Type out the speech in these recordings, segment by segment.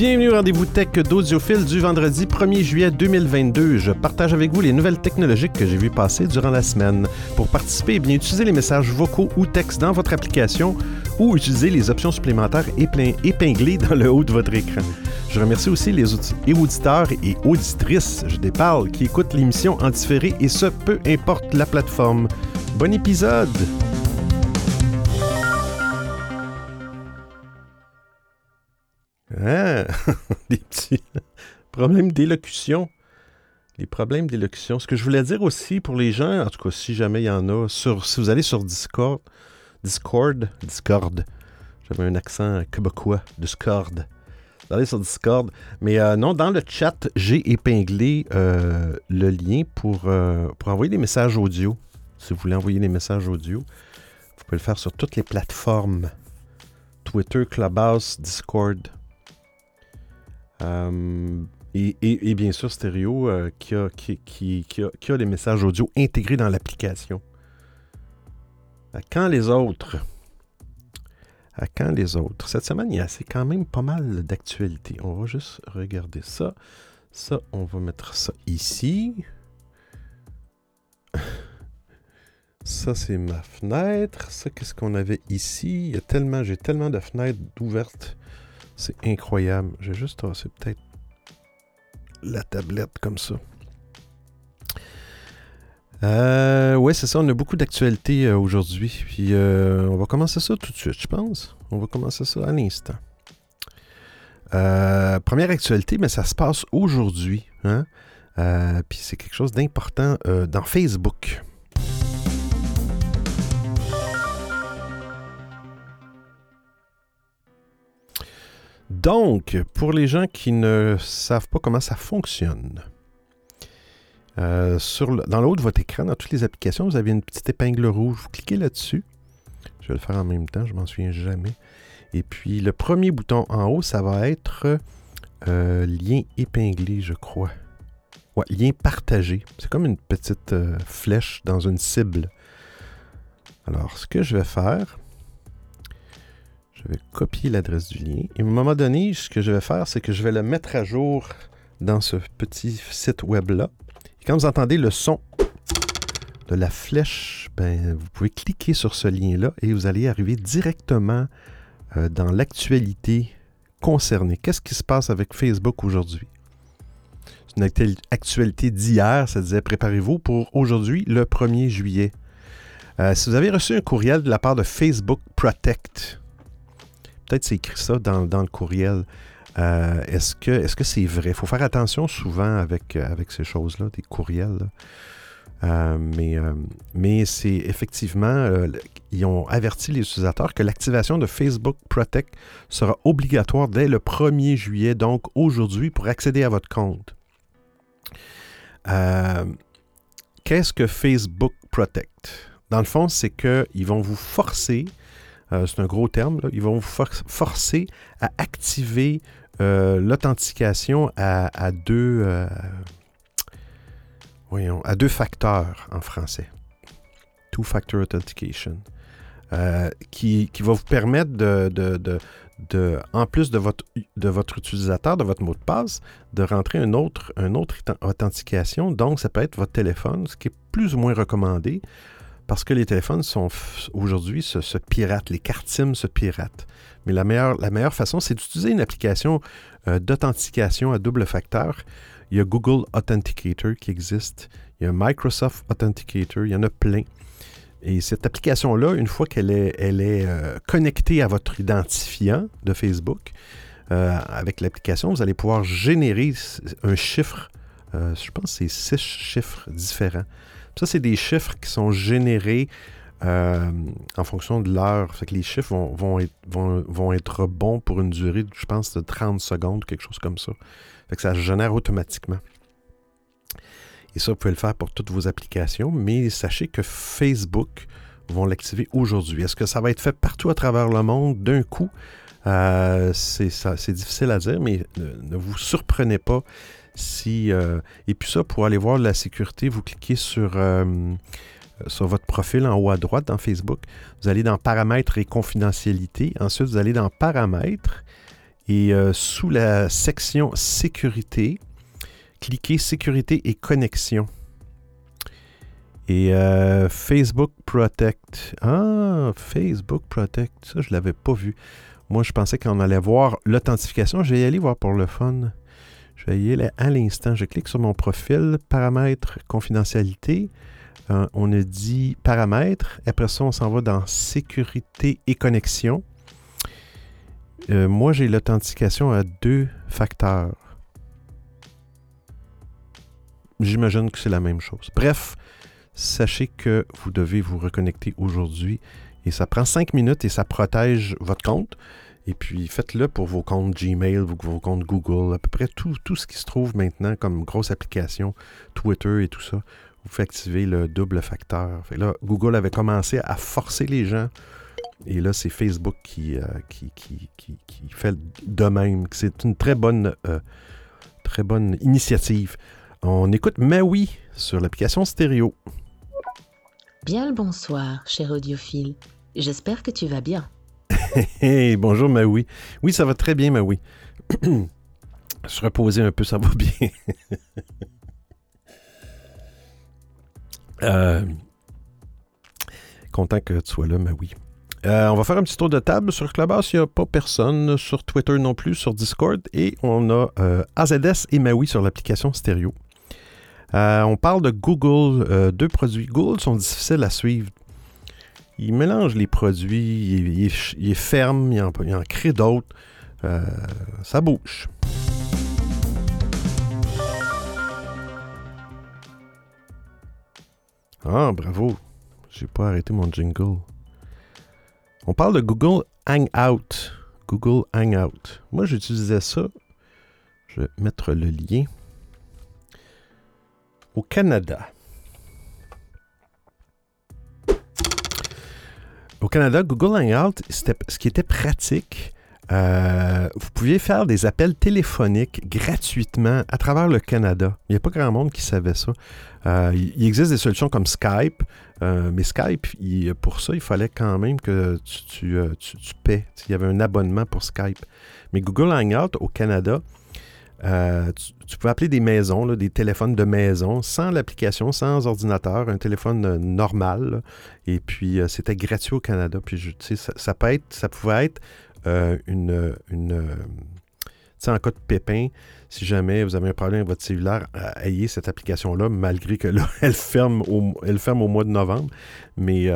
Bienvenue au rendez-vous tech d'Audiophile du vendredi 1er juillet 2022. Je partage avec vous les nouvelles technologiques que j'ai vues passer durant la semaine. Pour participer, eh bien utilisez les messages vocaux ou textes dans votre application ou utilisez les options supplémentaires épinglées dans le haut de votre écran. Je remercie aussi les auditeurs et auditrices, je déparle, qui écoutent l'émission en différé et ce, peu importe la plateforme. Bon épisode! Ah, des petits problèmes d'élocution. Les problèmes d'élocution. Ce que je voulais dire aussi pour les gens, en tout cas, si jamais il y en a, si vous allez sur Discord, Discord, Discord, j'avais un accent québécois, Discord. Vous allez sur Discord. Mais euh, non, dans le chat, j'ai épinglé euh, le lien pour, euh, pour envoyer des messages audio. Si vous voulez envoyer des messages audio, vous pouvez le faire sur toutes les plateformes. Twitter, Clubhouse, Discord. Euh, et, bien sûr, Stereo euh, qui, a, qui, a, les messages audio intégrés dans l'application. À quand les autres? À quand les autres? Cette semaine, il y a quand même pas mal d'actualités. On va juste regarder ça. Ça, on va mettre ça ici. Ça, c'est ma fenêtre. Ça, qu'est-ce qu'on avait ici? Il y a tellement, j'ai tellement de fenêtres ouvertes c'est incroyable. J'ai juste tracé peut-être la tablette comme ça. Euh, ouais, c'est ça. On a beaucoup d'actualités euh, aujourd'hui. Puis euh, on va commencer ça tout de suite, je pense. On va commencer ça à l'instant. Euh, première actualité, mais ça se passe aujourd'hui. Hein? puis c'est quelque chose d'important dans Facebook. Donc, pour les gens qui ne savent pas comment ça fonctionne, euh, dans le haut de votre écran, dans toutes les applications, vous avez une petite épingle rouge. Vous cliquez là-dessus. Je vais le faire en même temps, je m'en souviens jamais. Et puis, le premier bouton en haut, ça va être euh, lien épinglé, je crois. Ouais, lien partagé. C'est comme une petite euh, flèche dans une cible. Alors, ce que je vais faire, je vais copier l'adresse du lien. Et à un moment donné, ce que je vais faire, c'est que je vais le mettre à jour dans ce petit site web-là. Et quand vous entendez le son de la flèche, ben, vous pouvez cliquer sur ce lien-là et vous allez arriver directement euh, dans l'actualité concernée. Qu'est-ce qui se passe avec Facebook aujourd'hui? C'est une actualité d'hier, ça disait préparez-vous pour aujourd'hui, le 1er juillet. Euh, si vous avez reçu un courriel de la part de Facebook Protect, peut-être c'est écrit ça dans, le courriel. Euh, est-ce que c'est -ce c'est vrai? Il faut faire attention souvent avec, euh, ces choses-là, des courriels. Euh, mais mais c'est effectivement, ils ont averti les utilisateurs que l'activation de Facebook Protect sera obligatoire dès le 1er juillet, donc aujourd'hui, pour accéder à votre compte. Qu'est-ce que Facebook Protect? Dans le fond, c'est qu'ils vont vous forcer euh, c'est un gros terme, ils vont vous forcer à activer euh, l'authentification à, deux, euh, voyons, à deux facteurs en français. Two-factor authentication. Qui, va vous permettre de, en plus de votre, de votre utilisateur, de votre mot de passe, de rentrer une autre, une autre. Donc, ça peut être votre téléphone, ce qui est plus ou moins recommandé parce que les téléphones sont aujourd'hui se, piratent, les cartes SIM se piratent. Mais la meilleure, la meilleure façon, c'est d'utiliser une application euh, d'authentification à double facteur. Il y a Google Authenticator qui existe, il y a Microsoft Authenticator, il y en a plein. Et cette application-là, une fois qu'elle est, elle est euh, connectée à votre identifiant de Facebook, euh, avec l'application, vous allez pouvoir générer un chiffre, je pense que c'est six chiffres différents. Ça, c'est des chiffres qui sont générés euh, en fonction de l'heure. Fait que les chiffres vont, être, bons pour une durée, je pense, de 30 secondes, quelque chose comme ça. Fait que ça se génère automatiquement. Et ça, vous pouvez le faire pour toutes vos applications, mais sachez que Facebook vont l'activer aujourd'hui. Est-ce que ça va être fait partout à travers le monde? D'un coup? Euh, c'est difficile à dire, mais ne vous surprenez pas si, euh, et puis ça, pour aller voir la sécurité, vous cliquez sur, euh, sur votre profil en haut à droite dans Facebook. Vous allez dans Paramètres et confidentialité. Ensuite, vous allez dans Paramètres. Et euh, sous la section sécurité, cliquez sécurité et connexion. Et Facebook Protect. Ah, Facebook Protect. Ça, je ne l'avais pas vu. Moi, je pensais qu'on allait voir l'authentification. Je vais y aller voir pour le fun. Je vais y aller à l'instant. Je clique sur mon profil, paramètres, confidentialité. Euh, on a dit paramètres. Après ça, on s'en va dans sécurité et connexion. Euh, moi, j'ai l'authentification à deux facteurs. J'imagine que c'est la même chose. Bref, sachez que vous devez vous reconnecter aujourd'hui et ça prend cinq minutes et ça protège votre compte. Et puis faites-le pour vos comptes Gmail, vos, comptes Google, à peu près tout, tout ce qui se trouve maintenant comme grosse application, Twitter et tout ça. Vous faites activer le double facteur. là, Google avait commencé à forcer les gens. Et là, c'est Facebook qui, euh, qui, fait de même. C'est une très bonne, euh, très bonne initiative. On écoute Maui sur l'application stéréo. Bien le bonsoir, cher audiophile. J'espère que tu vas bien. hey, bonjour Maui. Oui, ça va très bien, Maui. Se reposer un peu, ça va bien. Euh, content que tu sois là, Maui. Euh, on va faire un petit tour de table. Sur Clubhouse, il n'y a pas personne. Sur Twitter non plus, sur Discord. Et on a euh, AZS et Maui sur l'application stéréo. Euh, on parle de Google, deux produits. Google sont difficiles à suivre. Il mélange les produits, il, est ferme, il en, crée d'autres. Euh, ça bouge. Ah, bravo. J'ai pas arrêté mon jingle. On parle de Google Hangout. Google Hangout. Moi, j'utilisais ça. Je vais mettre le lien au Canada. Au Canada, Google Hangout, ce qui était pratique. Euh, vous pouviez faire des appels téléphoniques gratuitement à travers le Canada. Il n'y a pas grand monde qui savait ça. Euh, il existe des solutions comme Skype, euh, mais Skype, pour ça, il fallait quand même que tu, tu. Il y avait un abonnement pour Skype. Mais Google Hangout au Canada, euh, tu, peux appeler des maisons, des téléphones de maison, sans l'application, sans ordinateur, un téléphone euh, normal. et puis, euh, c'était gratuit au Canada. Puis, ça, ça, pouvait être une... une en cas de pépin, si jamais vous avez un problème avec votre cellulaire, ayez cette application-là, malgré que là, elle ferme au, elle ferme au mois de novembre. Mais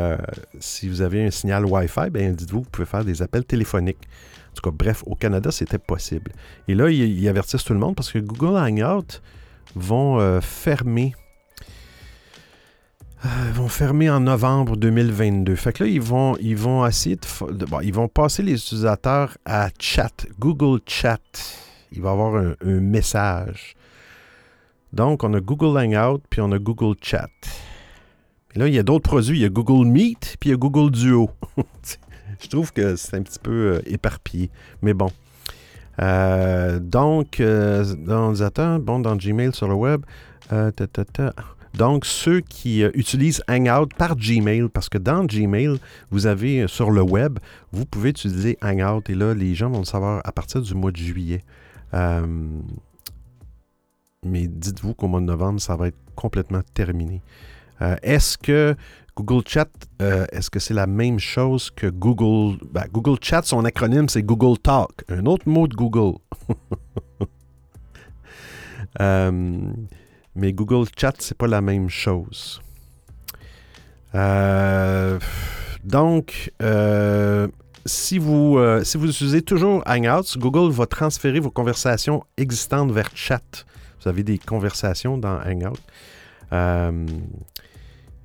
si vous avez un signal Wi-Fi, ben, dites-vous, vous pouvez faire des appels téléphoniques. En tout cas, bref, au Canada, c'était possible. Et là, ils, avertissent tout le monde parce que Google Hangout vont euh, fermer. Euh, vont fermer en novembre 2022. Fait que là, ils vont, ils vont essayer de, ils vont passer les utilisateurs à chat, Google Chat. Il va y avoir un, un message. Donc, on a Google Hangout, puis on a Google Chat. Et là, il y a d'autres produits. Il y a Google Meet, puis il y a Google Duo. je trouve que c'est un petit peu euh, éparpillé. Mais bon. Euh, donc, euh, dans bon, dans Gmail sur le web, donc, ceux qui utilisent Hangout par Gmail, parce que dans Gmail, vous avez sur le web, vous pouvez utiliser Hangout et là, les gens vont le savoir à partir du mois de juillet. mais dites-vous qu'au mois de novembre, ça va être complètement terminé. Est-ce que Google Chat, euh, est-ce que c'est la même chose que Google? Ben, Google Chat, son acronyme, c'est Google Talk, un autre mot de Google. Euh, mais Google Chat, c'est pas la même chose. Euh, donc, si, vous, si vous utilisez toujours Hangouts, Google va transférer vos conversations existantes vers Chat. Vous avez des conversations dans Hangout.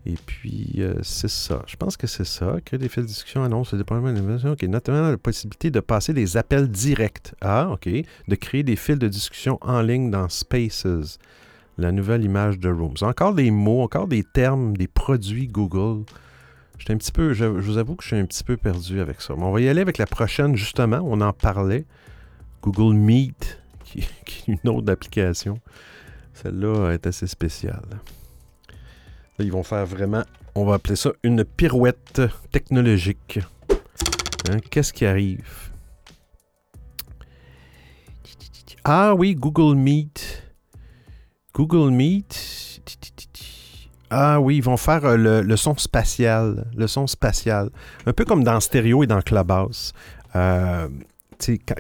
Et puis, euh, c'est ça. Je pense que c'est ça. Créer des fils de discussion annonce déploiement d'innovation. OK. Notamment la possibilité de passer des appels directs. Ah, OK. De créer des fils de discussion en ligne dans Spaces. La nouvelle image de Rooms. Encore des mots, encore des termes, des produits Google. Un petit peu, je, vous avoue que je suis un petit peu perdu avec ça. Mais on va y aller avec la prochaine, justement. On en parlait. Google Meet, qui est une autre application. Celle-là est assez spéciale ils vont faire vraiment, on va appeler ça une pirouette technologique. Hein, qu'est-ce qui arrive? Ah oui, Google Meet. Google Meet. Ah oui, ils vont faire euh, le, son spatial. Le son spatial. Un peu comme dans Stereo et dans Clubhouse. Euh,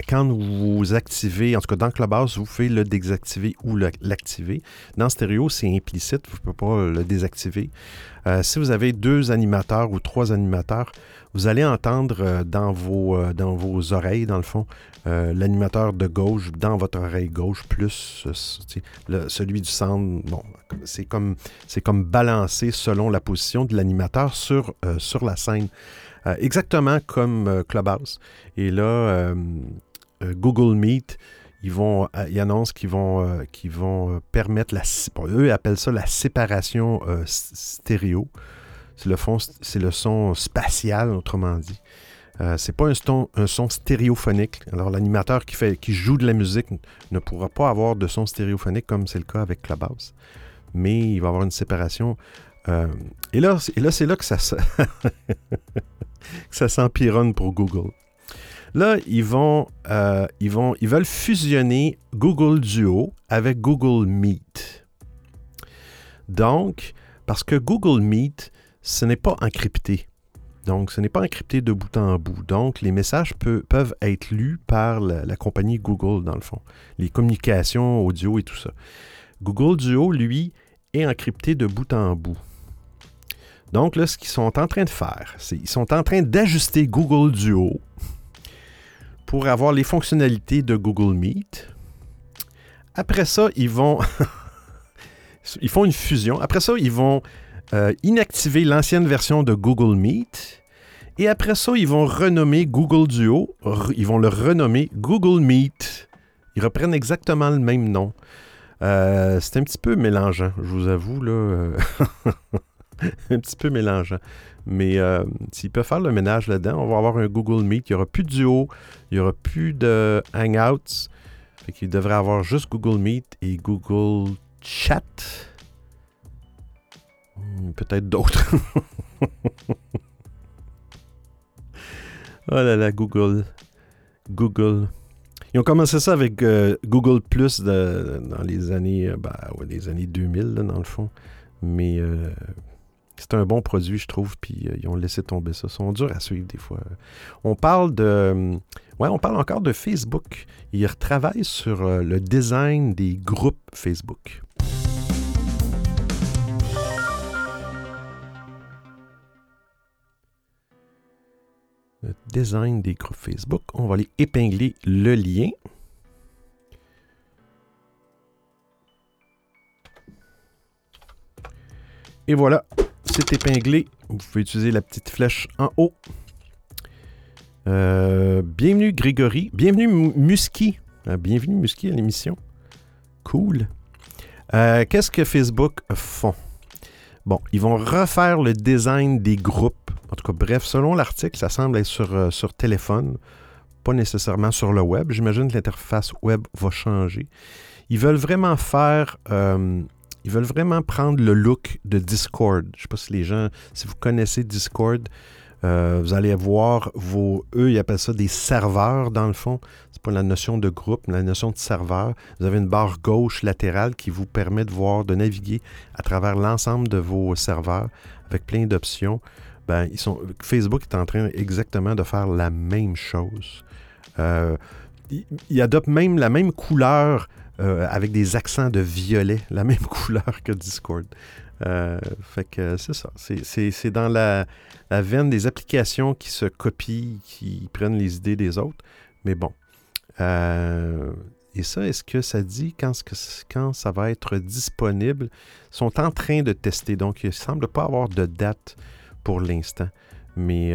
quand vous activez, en tout cas dans Clubhouse, vous pouvez le désactiver ou l'activer. Dans Stereo, c'est implicite, vous ne pouvez pas le désactiver. Euh, si vous avez deux animateurs ou trois animateurs, vous allez entendre euh, dans, vos, euh, dans vos oreilles, dans le fond, l'animateur de gauche dans votre oreille gauche, plus celui du centre. Bon, c'est comme, comme balancé selon la position de l'animateur sur, sur la scène. Exactement comme Clubhouse. Et là, Google Meet, ils vont, ils annoncent qu'ils vont, qu'ils vont permettre la, eux appellent ça la séparation stéréo. C'est le, le son spatial, autrement dit. Euh, c'est pas un son, un son, stéréophonique. Alors, l'animateur qui, qui joue de la musique ne pourra pas avoir de son stéréophonique comme c'est le cas avec Clubhouse. Mais il va avoir une séparation. Euh, et là, et là c'est là que ça, ça s'empironne pour Google. Là, ils vont, euh, ils vont, ils veulent fusionner Google Duo avec Google Meet. Donc, parce que Google Meet, ce n'est pas encrypté. Donc, ce n'est pas encrypté de bout en bout. Donc, les messages peuvent être lus par la, compagnie Google, dans le fond. Les communications audio et tout ça. Google Duo, lui, est encrypté de bout en bout. Donc, là, ce qu'ils sont en train de faire, c'est qu'ils sont en train d'ajuster Google Duo pour avoir les fonctionnalités de Google Meet. Après ça, ils vont... ils font une fusion. Après ça, ils vont euh, inactiver l'ancienne version de Google Meet. Et après ça, ils vont renommer Google Duo. Ils vont le renommer Google Meet. Ils reprennent exactement le même nom. Euh, c'est un petit peu mélangeant, je vous avoue, là. un petit peu mélangeant. Mais euh, s'ils peuvent faire le ménage là-dedans, on va avoir un Google Meet. Il n'y aura plus de Duo, il n'y aura plus de Hangouts. Fait qu'il devrait avoir juste Google Meet et Google Chat. Hmm, peut-être d'autres. oh là là, Google. Google. Ils ont commencé ça avec euh, Google Plus dans les années, euh, ben, années 2000, dans le fond. Mais c'est un bon produit, je trouve, puis ils ont laissé tomber ça. Ils sont durs à suivre des fois. On parle de. Ouais, on parle encore de Facebook. Ils retravaillent sur le design des groupes Facebook. le design des groupes Facebook. On va aller épingler le lien. Et voilà, épinglé. Vous pouvez utiliser la petite flèche en haut. Euh, bienvenue Grégory. Bienvenue Musky. Euh, bienvenue Musky à l'émission. Cool. Euh, qu'est-ce que Facebook font? Bon, ils vont refaire le design des groupes. En tout cas, bref, selon l'article, ça semble être sur, euh, sur téléphone, pas nécessairement sur le web. J'imagine que l'interface web va changer. Ils veulent vraiment faire. Ils veulent vraiment prendre le look de Discord. Je ne sais pas si les gens, si vous connaissez Discord, euh, vous allez voir vos. Eux, ils appellent ça des serveurs, dans le fond. C'est pas la notion de groupe, mais la notion de serveur. Vous avez une barre gauche latérale qui vous permet de voir, de naviguer à travers l'ensemble de vos serveurs avec plein d'options. Ben, ils sont, Facebook est en train exactement de faire la même chose. Euh, il, adopte même la même couleur euh, avec des accents de violet, la même couleur que Discord. Euh, fait que c'est ça. C'est dans la, veine des applications qui se copient, qui prennent les idées des autres. Mais bon. Euh, et ça, est-ce que ça dit quand, quand ça va être disponible? Ils sont en train de tester, donc il ne semble pas avoir de date pour l'instant. Mais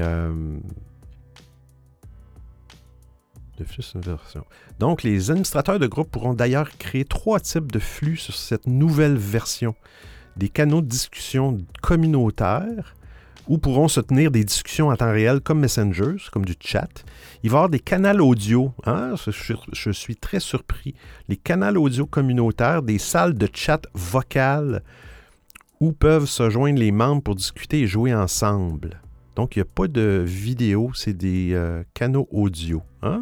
de flux version. Donc, les administrateurs de groupe pourront d'ailleurs créer trois types de flux sur cette nouvelle version des canaux de discussion communautaires où pourront se tenir des discussions en temps réel comme Messengers, comme du chat. Il va y avoir des canaux audio. Hein? Je, suis très surpris. Les canaux audio communautaires, des salles de chat vocales où peuvent se joindre les membres pour discuter et jouer ensemble. Donc, il n'y a pas de vidéo, c'est des euh, canaux audio. Ah!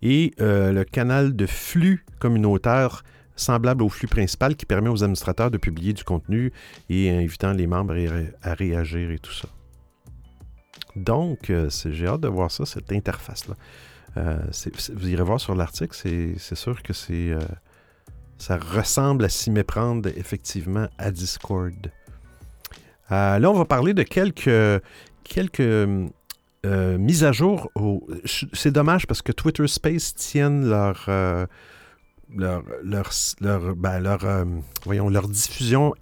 et le canal de flux communautaire semblable au flux principal qui permet aux administrateurs de publier du contenu et invitant les membres à réagir et tout ça. Donc, j'ai hâte de voir ça, cette interface-là. vous irez voir sur l'article, c'est sûr que c'est ça ressemble à s'y méprendre effectivement à Discord. Euh, là, on va parler de quelques, quelques euh, mises à jour. C'est dommage parce que Twitter Space tiennent leur, euh, leur, leur, ben, voyons, leur diffusion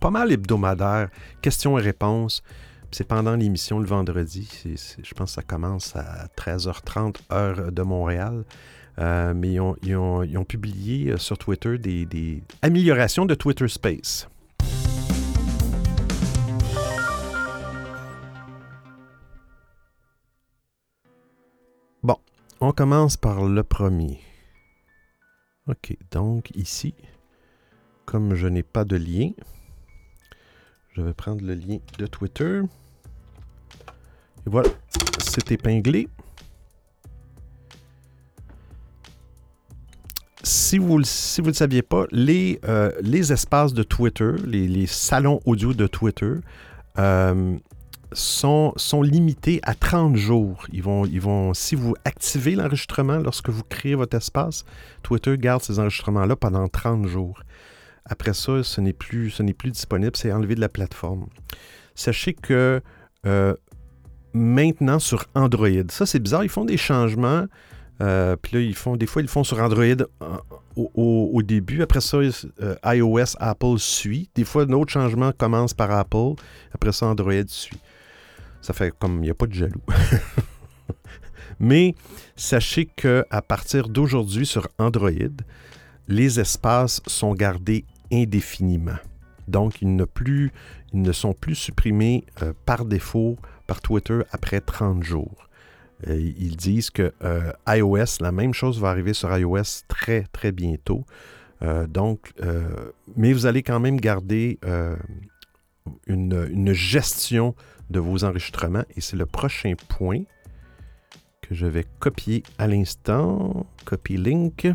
pas mal hebdomadaire, questions et réponses. C'est pendant l'émission le vendredi. je pense que ça commence à 13h30 heure de Montréal. mais ils ont, publié sur Twitter des améliorations de Twitter Space. Bon, on commence par le premier. OK, donc ici, comme je n'ai pas de lien, je vais prendre le lien de Twitter. Et voilà, c'est épinglé. Si vous ne si le saviez pas, les, euh, les espaces de Twitter, les, salons audio de Twitter, euh, sont, limités à 30 jours. Ils vont, ils vont, si vous activez l'enregistrement lorsque vous créez votre espace, Twitter garde ces enregistrements-là pendant 30 jours. Après ça, ce n'est plus, plus disponible, c'est enlevé de la plateforme. Sachez que euh, maintenant sur Android, ça c'est bizarre, ils font des changements. Euh, puis là, ils font, des fois, ils le font sur Android euh, au, début. Après ça, iOS, Apple suit. Des fois, un autre changement commence par Apple. Après ça, Android suit. Ça fait comme il n'y a pas de jaloux. Mais sachez que à partir d'aujourd'hui sur Android, les espaces sont gardés indéfiniment. Donc, ils ne, sont plus supprimés euh, par défaut par Twitter après 30 jours. Euh, ils disent que euh, iOS, la même chose va arriver sur iOS très, très bientôt. donc, mais vous allez quand même garder une, gestion de vos enregistrements. Et c'est le prochain point que je vais copier à l'instant. Copy link.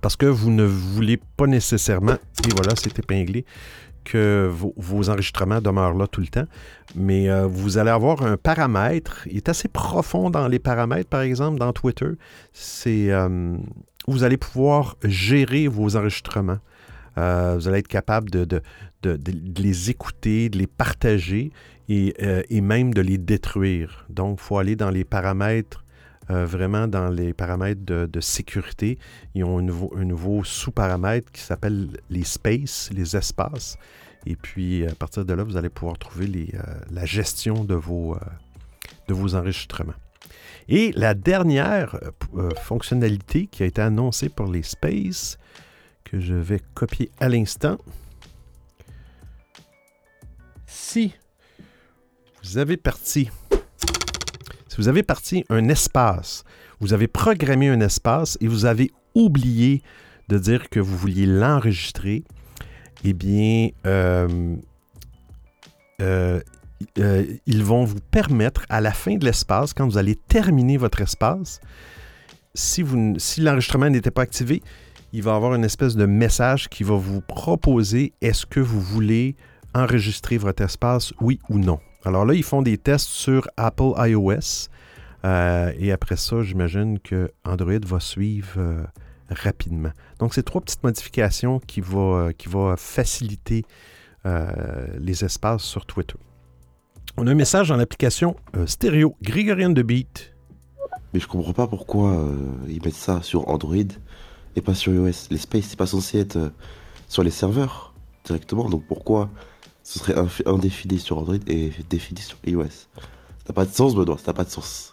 Parce que vous ne voulez pas nécessairement, et voilà, c'est épinglé, que vos, enregistrements demeurent là tout le temps. Mais euh, vous allez avoir un paramètre. Il est assez profond dans les paramètres, par exemple, dans Twitter. C'est. Euh, vous allez pouvoir gérer vos enregistrements. Euh, vous allez être capable de, les écouter, de les partager euh, et, même de les détruire. Donc, il faut aller dans les paramètres, euh, vraiment dans les paramètres de, sécurité. Ils ont un nouveau, sous-paramètre qui s'appelle les spaces, les espaces. Et puis, à partir de là, vous allez pouvoir trouver la gestion de vos enregistrements. Et la dernière fonctionnalité qui a été annoncée pour les spaces, que je vais copier à l'instant. Si vous avez parti, si vous avez parti un espace, vous avez programmé un espace et vous avez oublié de dire que vous vouliez l'enregistrer, eh bien, euh, euh, euh, ils vont vous permettre à la fin de l'espace, quand vous allez terminer votre espace, si, si l'enregistrement n'était pas activé, il va avoir une espèce de message qui va vous proposer est-ce que vous voulez enregistrer votre espace, oui ou non? Alors là, ils font des tests sur Apple iOS. Euh, et après ça, j'imagine que Android va suivre euh, rapidement. Donc, c'est trois petites modifications qui vont euh, faciliter les espaces sur Twitter. On a un message dans l'application stéréo Grégorian de Beat. Mais je comprends pas pourquoi ils mettent ça sur Android et pas sur iOS. Les spaces, c'est pas censé être euh, sur les serveurs directement, donc pourquoi ce serait indéfini sur Android et défini sur iOS? Ça n'a pas de sens, Benoît, ça n'a pas de sens.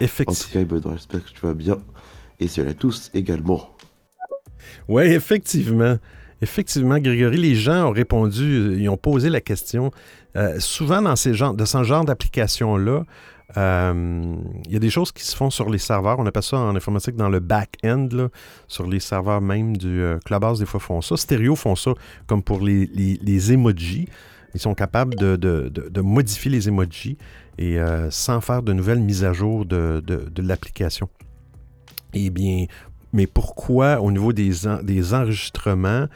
Effectivement. En tout cas, Benoît, j'espère que tu vas bien. Et cela tous également. Oui, effectivement. Effectivement, Grégory, les gens ont répondu, ils ont posé la question. Euh, souvent, dans ces genres, de ce genre d'application-là, euh, il y a des choses qui se font sur les serveurs. On appelle ça en informatique dans le back-end, sur les serveurs même du euh, Clubhouse, des fois font ça. Stereo font ça comme pour les, les, emojis. ils sont capables de, modifier les emojis et sans faire de nouvelles mises à jour de, l'application. Eh bien, mais pourquoi au niveau des, des enregistrements,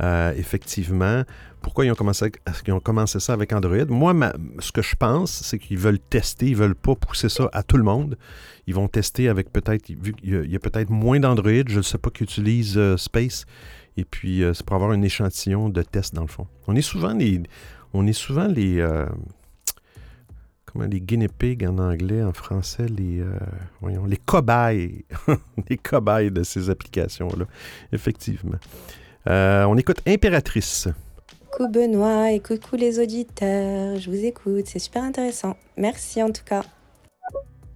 effectivement, pourquoi ils ont, commencé, ont commencé ça avec Android? Moi, ce que je pense, c'est qu'ils veulent tester, ils ne veulent pas pousser ça à tout le monde. Ils vont tester avec peut-être, vu qu'il y a, peut-être moins d'Android, je ne sais pas qui utilise euh, Space. Et puis, euh, c'est pour avoir un échantillon de test dans le fond. On est souvent les. On est souvent les. Euh, comment les guinea pigs en anglais, en français, les. voyons, les cobayes. les cobayes de ces applications-là. Effectivement. on écoute Impératrice. Coucou Benoît et coucou les auditeurs. Je vous écoute, c'est super intéressant. Merci en tout cas.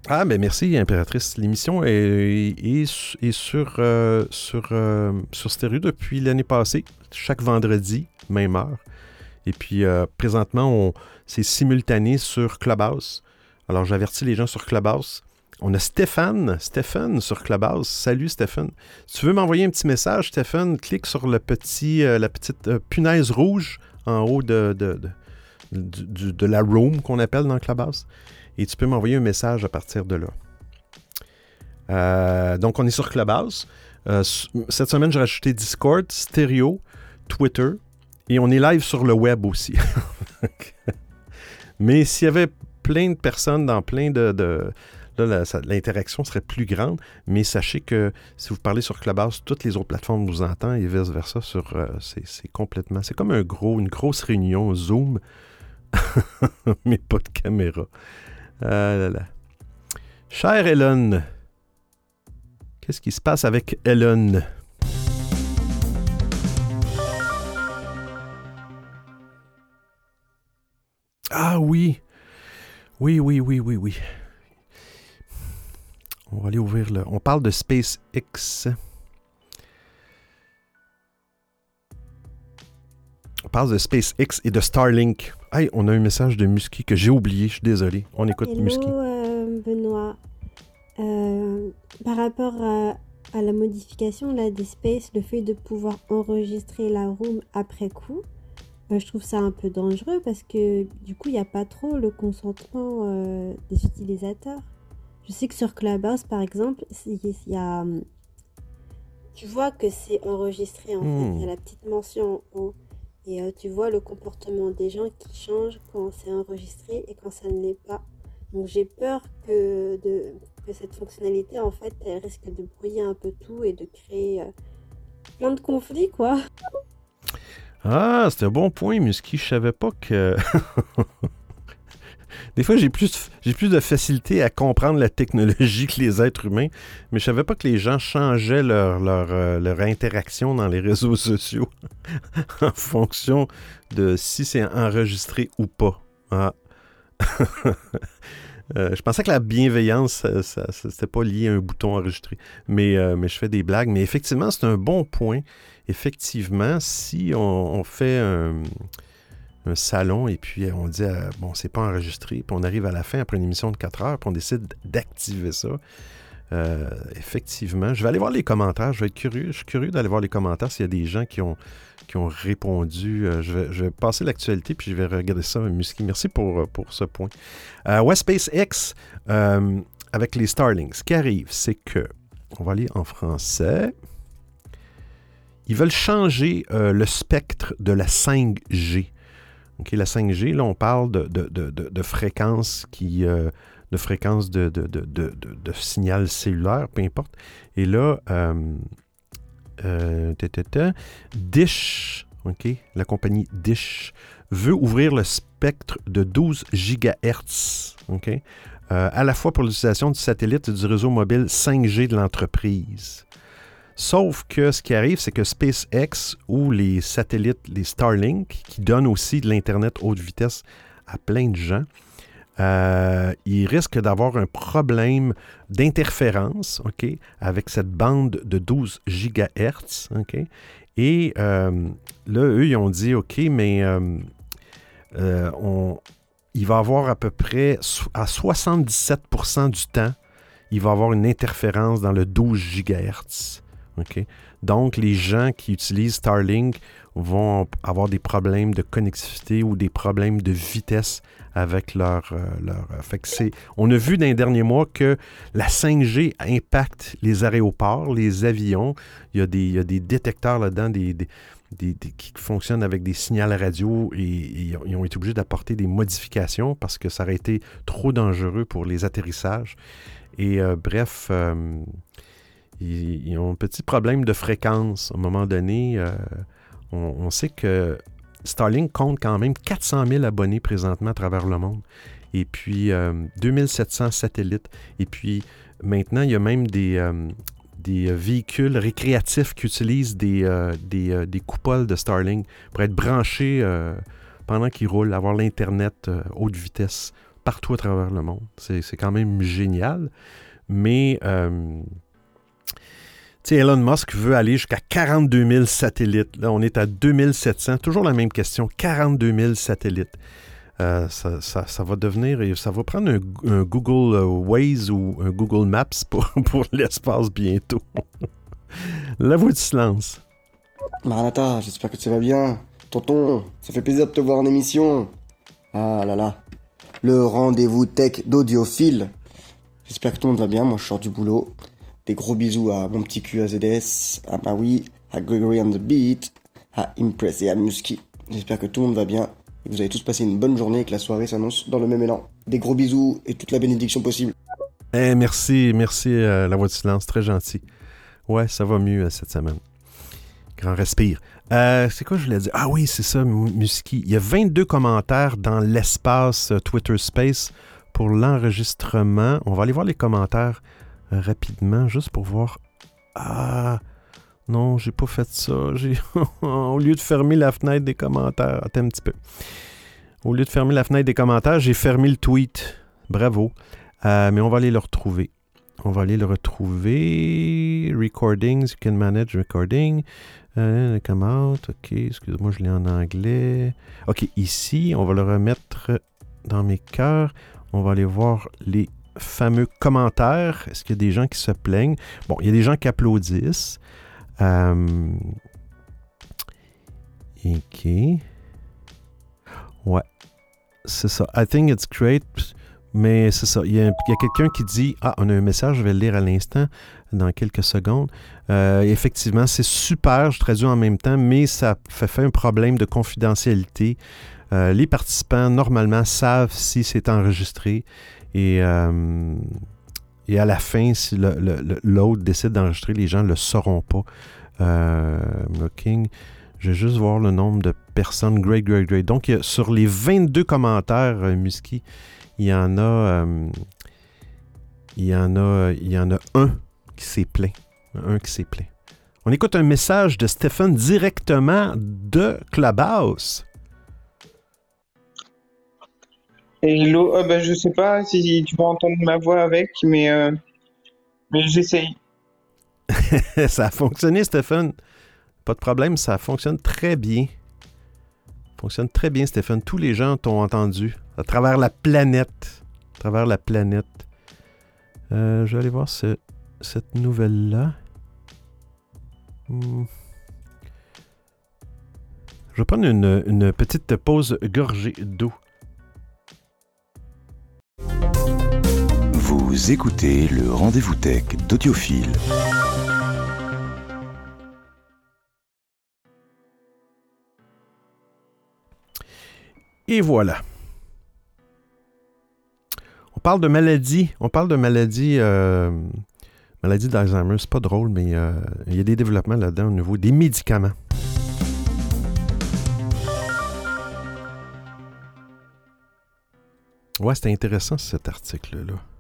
Ah, ben merci, Impératrice. L'émission est, sur, euh, sur, euh, sur stéréo depuis l'année passée, chaque vendredi, même heure. Et puis, euh, présentement, c'est simultané sur Clubhouse. Alors, j'avertis les gens sur Clubhouse. On a Stéphane, Stéphane sur Clubhouse. Salut Stéphane. Si tu veux m'envoyer un petit message, Stéphane, clique sur petit, la petite punaise rouge en haut de, de, la room qu'on appelle dans Clubhouse et tu peux m'envoyer un message à partir de là. Euh, donc, on est sur Clubhouse. Euh, cette semaine, j'ai rajouté Discord, Stereo, Twitter et on est live sur le web aussi. Mais s'il y avait plein de personnes dans plein de. Là, l'interaction serait plus grande, mais sachez que si vous parlez sur Clubhouse, toutes les autres plateformes vous entendent et vice-versa. Sur, euh, c'est, complètement. C'est comme une grosse réunion Zoom, mais pas de caméra. Ah là là. Cher Elon, qu'est-ce qui se passe avec Elon? Ah oui. Oui, oui, oui, oui, oui. On va aller ouvrir le. On parle de SpaceX. On parle de SpaceX et de Starlink. Hey, on a un message de Musky que j'ai oublié, je suis désolé. On écoute Hello, Musky. Euh, Benoît. Euh, par rapport à, la modification là, des spaces, le fait de pouvoir enregistrer la room après coup, euh, je trouve ça un peu dangereux parce que du coup, il n'y a pas trop le consentement des utilisateurs. Je sais que sur Clubhouse, par exemple, il y a. Tu vois que c'est enregistré en fait. Il y a hmm. la petite mention en haut. Et euh, tu vois le comportement des gens qui change quand c'est enregistré et quand ça ne l'est pas. Donc j'ai peur que, de, que cette fonctionnalité, en fait, elle risque de brouiller un peu tout et de créer euh, plein de conflits, quoi. Ah, c'est un bon point, Musky. Je savais pas que... Des fois, j'ai plus, j'ai plus de facilité à comprendre la technologie que les êtres humains, mais je savais pas que les gens changeaient leur, leur, euh, leur interaction dans les réseaux sociaux en fonction de si c'est enregistré ou pas. Ah. Euh, je pensais que la bienveillance, c'était pas lié à un bouton enregistré. Mais, euh, mais je fais des blagues. Mais effectivement, c'est un bon point. Effectivement, si on fait un un salon et puis euh, on dit, euh, bon, c'est pas enregistré, puis on arrive à la fin après une émission de 4 heures, puis on décide d'activer ça. Euh, effectivement, je vais aller voir les commentaires. Je vais être curieux. Je suis curieux d'aller voir les commentaires s'il y a des gens qui ont, qui ont répondu. je, vais, passer l'actualité puis je vais regarder ça. Merci pour, pour ce point. West SpaceX, avec les Starlings, ce qui arrive, c'est que, on va aller en français. Ils veulent changer le spectre de la 5G la 5G, là, on parle de, de, de, de fréquences qui. Euh, de fréquences de, signal cellulaire, peu importe. Et là, euh, euh, Dish, la compagnie Dish, veut ouvrir le spectre de 12 GHz, OK, à la fois pour l'utilisation du satellite et du réseau mobile 5G de l'entreprise. Sauf que ce qui arrive, c'est que SpaceX ou les satellites, les Starlink, qui donnent aussi de l'Internet haute vitesse à plein de gens, euh, ils risquent d'avoir un problème d'interférence avec cette bande de 12 GHz. Et euh, là, eux, ils ont dit, OK, mais euh, on, il va avoir à peu près à 77% du temps, il va avoir une interférence dans le 12 GHz. OK? Donc, les gens qui utilisent Starlink vont avoir des problèmes de connectivité ou des problèmes de vitesse avec leur... euh, euh, on a vu dans les derniers mois que la 5G impacte les aéroports, les avions. Il y a des, détecteurs là-dedans des, des- qui fonctionnent avec des signaux radio et, ils ont- été obligés d'apporter des modifications parce que ça aurait été trop dangereux pour les atterrissages. Et euh, bref, ils, ont un petit problème de fréquence. À un moment donné, euh, on, sait que Starlink compte quand même 400 000 abonnés présentement à travers le monde. Et puis, euh, 2700 satellites. Et puis, maintenant, il y a même des, euh, des véhicules récréatifs qui utilisent des, euh, des, des coupoles de Starlink pour être branchés pendant qu'ils roulent, avoir l'Internet haute vitesse partout à travers le monde. C'est quand même génial. Mais, euh, tu sais, Elon Musk veut aller jusqu'à 42 000 satellites. Là, on est à 2700. Toujours la même question. 42 000 satellites. Euh, ça, va devenir, ça va prendre un, un Google euh, Waze ou un Google Maps pour, pour l'espace bientôt. La voix du silence. Maranatha, j'espère que tu vas bien. Tonton, ça fait plaisir de te voir en émission. Ah là là. Le rendez-vous tech d'audiophile. J'espère que tout le monde va bien. Moi, je sors du boulot. Des gros bisous à mon petit cul AZS, à Maui, à Gregory on the Beat, à Impress et à Musky. J'espère que tout le monde va bien et que vous avez tous passé une bonne journée et que la soirée s'annonce dans le même élan. Des gros bisous et toute la bénédiction possible. Eh, merci, merci, euh, la voix du silence, très gentil. Ouais, ça va mieux euh, cette semaine. Grand respire. Euh, c'est quoi je voulais dire? Ah oui, c'est ça, Mu- Musky. Il y a 22 commentaires dans l'espace Twitter Space pour l'enregistrement. On va aller voir les commentaires rapidement, juste pour voir. Ah, non, j'ai pas fait ça. J'ai Au lieu de fermer la fenêtre des commentaires, attends un petit peu. Au lieu de fermer la fenêtre des commentaires, j'ai fermé le tweet. Bravo. Euh, mais on va aller le retrouver. On va aller le retrouver. Recordings, you can manage recording. Euh, come out. OK, excuse-moi, je l'ai en anglais. OK, ici, on va le remettre dans mes cœurs. On va aller voir les fameux commentaires. Est-ce qu'il y a des gens qui se plaignent? Bon, il y a des gens qui applaudissent. Euh, OK. Ouais. C'est ça. I think it's great. Mais c'est ça. Il y a, quelqu'un qui dit Ah, on a un message, je vais le lire à l'instant, dans quelques secondes. Euh, effectivement, c'est super, je traduis en même temps, mais ça fait, fait un problème de confidentialité. Euh, les participants, normalement, savent si c'est enregistré. Et, euh, et à la fin, si l'autre décide d'enregistrer, les gens ne le sauront pas. Euh. Je vais juste voir le nombre de personnes. Great, great, great. Donc, sur les 22 commentaires, euh, Musky, il y en a, il y en a, il y en a un qui s'est plaint, un qui s'est plaint. On écoute un message de Stéphane directement de Clubhouse. Hello, euh, bah, je sais pas si tu vas entendre ma voix avec, mais, euh, mais j'essaye. ça a fonctionné, Stéphane. Pas de problème, ça fonctionne très bien. Fonctionne très bien, Stéphane. Tous les gens t'ont entendu à travers la planète. À travers la planète. Euh, je vais aller voir ce- cette nouvelle-là. Hmm. Je vais prendre une, une petite pause gorgée d'eau. Vous écoutez le rendez-vous tech d'Audiophile. Et voilà. On parle de maladie. On parle de maladie. euh, maladie d'Alzheimer. C'est pas drôle, mais euh, il y a des développements là-dedans au niveau des médicaments. Ouais, c'était intéressant cet article-là.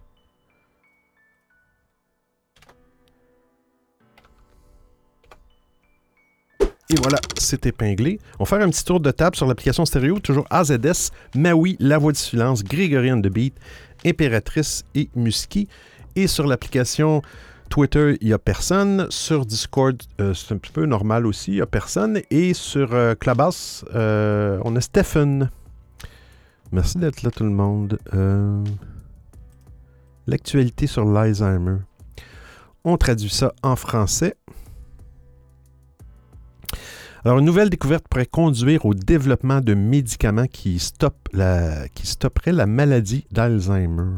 Et voilà, c'est épinglé. On va faire un petit tour de table sur l'application stéréo, toujours AZS, Maui, La Voix du Silence, Grégorian de Beat, Impératrice et Musky. Et sur l'application Twitter, il n'y a personne. Sur Discord, euh, c'est un petit peu normal aussi, il n'y a personne. Et sur euh, Clubhouse, euh, on a Stephen. Merci d'être là tout le monde. Euh, L'actualité sur l'Alzheimer. On traduit ça en français. Alors, une nouvelle découverte pourrait conduire au développement de médicaments qui, la, qui stopperaient la maladie d'Alzheimer.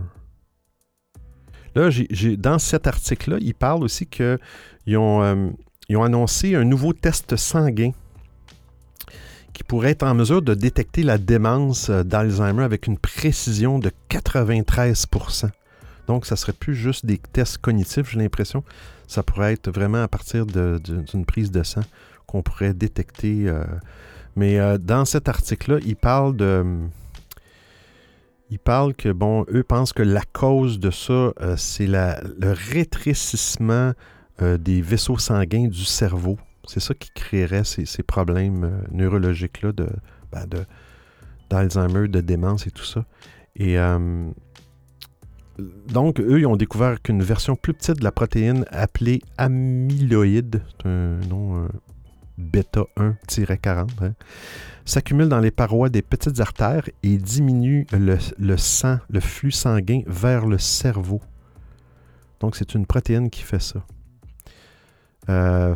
Là, dans cet article-là, il parle aussi qu'ils ont, euh, ont annoncé un nouveau test sanguin qui pourrait être en mesure de détecter la démence euh, d'Alzheimer avec une précision de 93% Donc, ça serait plus juste des tests cognitifs, j'ai l'impression. Ça pourrait être vraiment à partir d'une prise de sang qu'on pourrait détecter. Euh. mais euh, dans cet article-là, il parle de. Parle que, bon, eux pensent que la cause de ça, c'est le rétrécissement des vaisseaux sanguins du cerveau. C'est ça qui créerait ces, problèmes euh, neurologiques-là de, ben, de, d'Alzheimer, de démence et tout ça. Et euh, donc, eux, ils ont découvert qu'une version plus petite de la protéine appelée amyloïde, c'est un nom euh, bêta 1-40, hein, s'accumule dans les parois des petites artères et diminue le, sang, le flux sanguin vers le cerveau. Donc, c'est une protéine qui fait ça. Euh,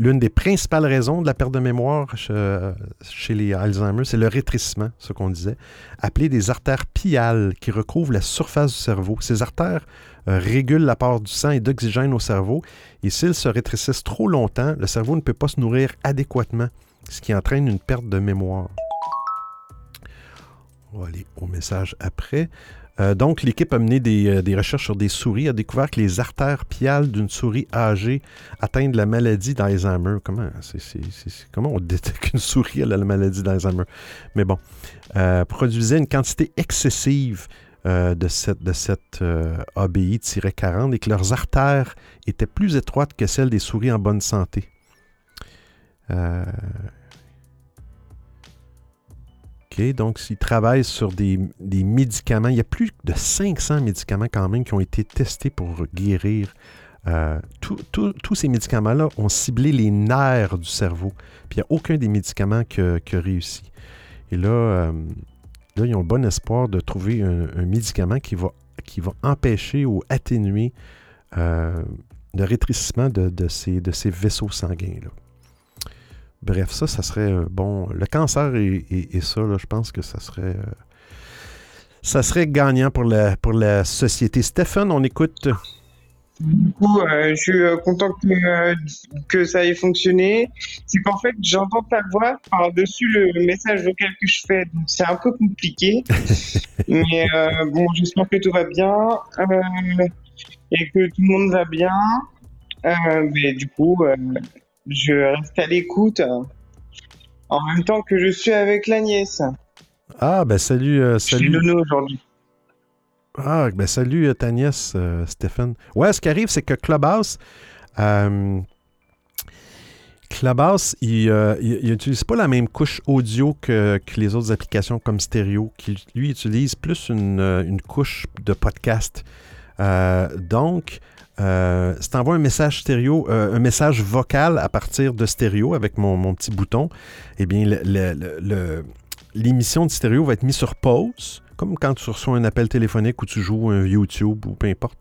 l'une des principales raisons de la perte de mémoire chez, les Alzheimer, c'est le rétrécissement, ce qu'on disait, appelé des artères piales qui recouvrent la surface du cerveau. Ces artères euh, régulent l'apport du sang et d'oxygène au cerveau, et s'ils se rétrécissent trop longtemps, le cerveau ne peut pas se nourrir adéquatement, ce qui entraîne une perte de mémoire. On va aller au message après. Euh, donc, l'équipe a mené euh, des, recherches sur des souris, a découvert que les artères piales d'une souris âgée atteignent la maladie d'Alzheimer. Comment, comment on détecte une souris à la maladie d'Alzheimer? Mais bon, produisait une quantité excessive de cette, de cette ABI-40 et que leurs artères étaient plus étroites que celles des souris en bonne santé. donc, s'ils travaillent sur des, médicaments, il y a plus de 500 médicaments quand même qui ont été testés pour guérir. Euh, tous ces médicaments-là ont ciblé les nerfs du cerveau. Puis il n'y a aucun des médicaments qui a réussi. Et là, euh, là, ils ont bon espoir de trouver un, médicament qui va, empêcher ou atténuer euh, le rétrécissement de, ces, vaisseaux sanguins. Là. Bref, ça, ça serait bon. Le cancer et, ça, je pense que ça serait. Euh, ça serait gagnant pour la, pour la société. Stéphane, on écoute. Du coup, euh, je suis euh, content que, que ça ait fonctionné. C'est qu'en fait, j'entends ta voix par-dessus le message vocal que je fais. Donc, c'est un peu compliqué. Mais bon, j'espère que tout va bien et que tout le monde va bien. mais du coup, je reste à l'écoute euh, en même temps que je suis avec la nièce. Ah, ben salut. Euh, salut. Je suis aujourd'hui. Ah, ben salut euh, ta nièce, Stéphane. Ouais, ce qui arrive, c'est que Clubhouse. Clubhouse, il n'utilise pas la même couche audio que, les autres applications comme Stereo, qui lui utilise plus une, couche de podcast. donc, euh, si tu envoies un message stéréo, euh, un message vocal à partir de stéréo avec mon, petit bouton, eh bien, l'émission de stéréo va être mise sur pause, comme quand tu reçois un appel téléphonique ou tu joues un YouTube ou peu importe.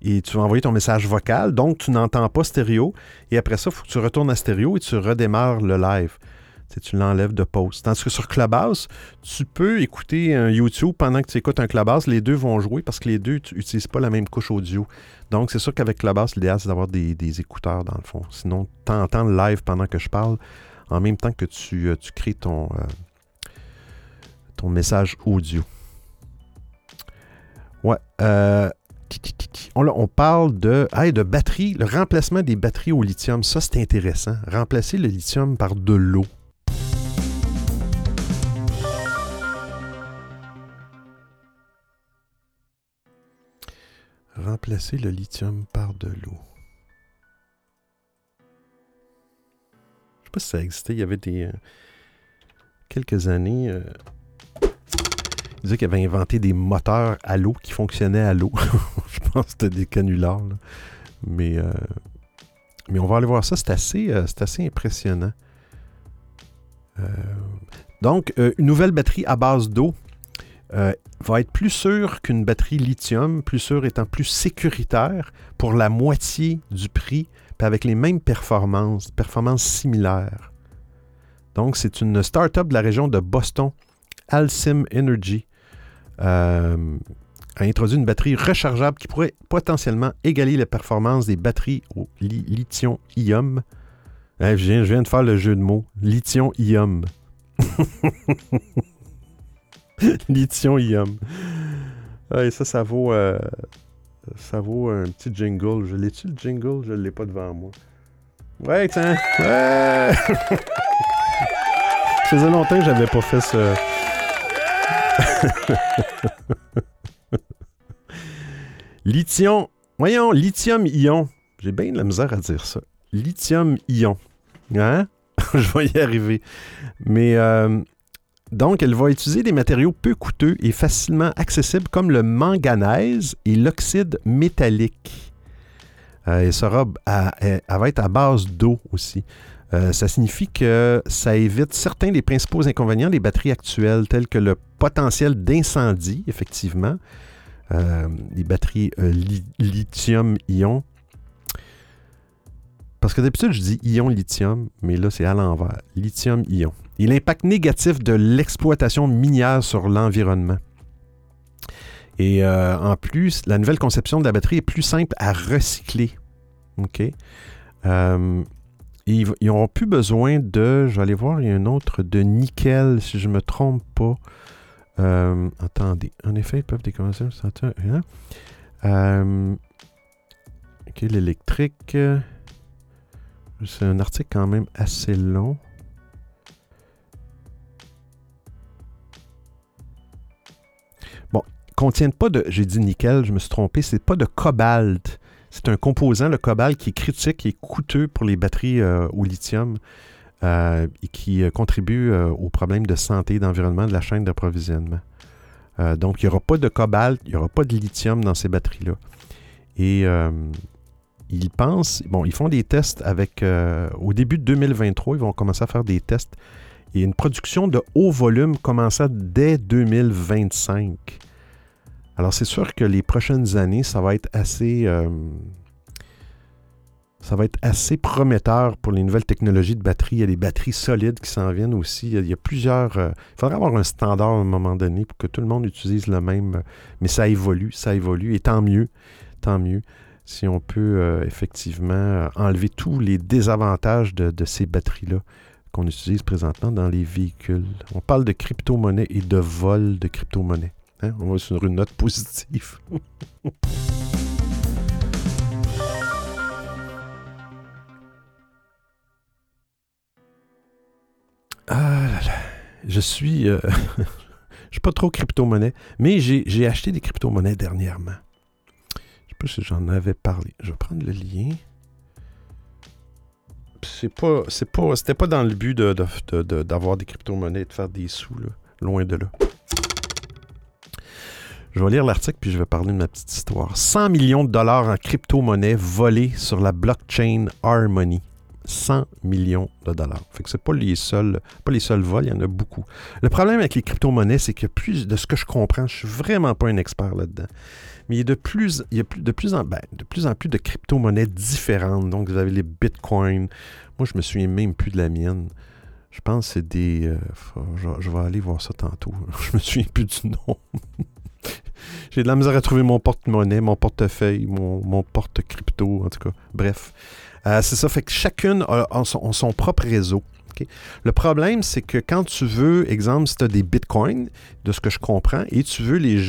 Et tu vas envoyer ton message vocal, donc tu n'entends pas stéréo. Et après ça, il faut que tu retournes à stéréo et tu redémarres le live tu l'enlèves de pause. Tandis que sur Clubhouse, tu peux écouter un YouTube pendant que tu écoutes un Clubhouse. Les deux vont jouer parce que les deux n'utilisent pas la même couche audio. Donc, c'est sûr qu'avec Clubhouse, l'idéal, c'est d'avoir des, écouteurs dans le fond. Sinon, tu entends le live pendant que je parle en même temps que tu, euh, crées ton, euh, ton message audio. Euh, on, parle de, de batterie, le remplacement des batteries au lithium. Ça, c'est intéressant. Remplacer le lithium par de l'eau. remplacer le lithium par de l'eau. Je sais pas si ça existait. Il y avait des. Euh, quelques années. Euh, il disait qu'il avait inventé des moteurs à l'eau qui fonctionnaient à l'eau. Je pense que c'était des canulars. Mais, euh, mais on va aller voir ça. C'est assez, assez impressionnant. donc, une nouvelle batterie à base d'eau euh, va être plus sûr qu'une batterie lithium, plus sûr étant plus sécuritaire pour la moitié du prix, puis avec les mêmes performances, performances similaires. Donc, c'est une start-up de la région de Boston, Alcim Energy, euh, a introduit une batterie rechargeable qui pourrait potentiellement égaler la performance des batteries au li- lithium-ion. Hein, je, viens, de faire le jeu de mots. Lithium-ion. Lithium-ion. Ouais, ça, ça vaut, euh, ça vaut un petit jingle. Je l'ai-tu le jingle? Je ne l'ai pas devant moi. Ouais, tiens. Ouais! ça faisait longtemps que j'avais pas fait ce. Lithium. Voyons, lithium-ion. J'ai bien de la misère à dire ça. Lithium-ion. Hein? Je vais y arriver. Mais euh, donc, elle va utiliser des matériaux peu coûteux et facilement accessibles comme le manganèse et l'oxyde métallique. Euh, elle, sera va être à base d'eau aussi. Euh, ça signifie que ça évite certains des principaux inconvénients des batteries actuelles, tels que le potentiel d'incendie, effectivement. Euh, les batteries euh, li- lithium-ion. Parce que d'habitude, je dis ion-lithium, mais là, c'est à l'envers. Lithium-ion. Et l'impact négatif de l'exploitation minière sur l'environnement. Et euh, en plus, la nouvelle conception de la batterie est plus simple à recycler. OK? Ils n'auront plus besoin de. Je vais aller voir, il y a un autre de nickel, si je ne me trompe pas. Euh, attendez. En effet, ils peuvent décommencer. Hein? Euh, ok, l'électrique. C'est un article quand même assez long. Bon, contiennent pas de. J'ai dit nickel, je me suis trompé. C'est pas de cobalt. C'est un composant, le cobalt, qui est critique et coûteux pour les batteries euh, au lithium euh, et qui euh, contribue euh, aux problèmes de santé et d'environnement de la chaîne d'approvisionnement. Euh, donc, il n'y aura pas de cobalt, il n'y aura pas de lithium dans ces batteries-là. Et ils pensent, bon, ils font des tests avec, au début de 2023, ils vont commencer à faire des tests. Et une production de haut volume commença dès 2025. Alors, c'est sûr que les prochaines années, ça va être assez. Ça va être assez prometteur pour les nouvelles technologies de batterie. Il y a des batteries solides qui s'en viennent aussi. Il y a, plusieurs. euh, il faudra avoir un standard à un moment donné pour que tout le monde utilise le même. euh, Mais ça évolue, ça évolue. Et tant mieux, tant mieux si on peut euh, effectivement enlever tous les désavantages de, de ces batteries-là qu'on utilise présentement dans les véhicules. On parle de crypto-monnaie et de vol de crypto-monnaie. Hein? On va sur une note positive. Ah là là. Je suis. euh, je suis pas trop crypto-monnaie, mais j'ai acheté des crypto-monnaies dernièrement. Je sais pas si j'en avais parlé. Je vais prendre le lien. Pas. C'était pas dans le but d'avoir des crypto-monnaies de faire des sous. Loin de là. Je vais lire l'article puis je vais parler de ma petite histoire. 100 millions de dollars en crypto-monnaie volés sur la blockchain Harmony. 100 millions de dollars. Fait que c'est pas les seuls, pas les seuls vols, il y en a beaucoup. Le problème avec les crypto-monnaies, c'est que plus de ce que je comprends, je suis vraiment pas un expert là-dedans. Mais il y a de plus, il y a de plus en, ben, de plus en plus de crypto-monnaies différentes. Donc vous avez les bitcoins. Moi, je me souviens même plus de la mienne. Je pense que c'est des. euh, je, vais aller voir ça tantôt. Je me souviens plus du nom. J'ai de la misère à trouver mon porte-monnaie, mon portefeuille, mon porte-crypto, en tout cas. Bref. Euh, c'est ça, fait que chacune a, son, propre réseau. Le problème, c'est que quand tu veux, exemple, si tu as des bitcoins, de ce que je comprends, et tu veux les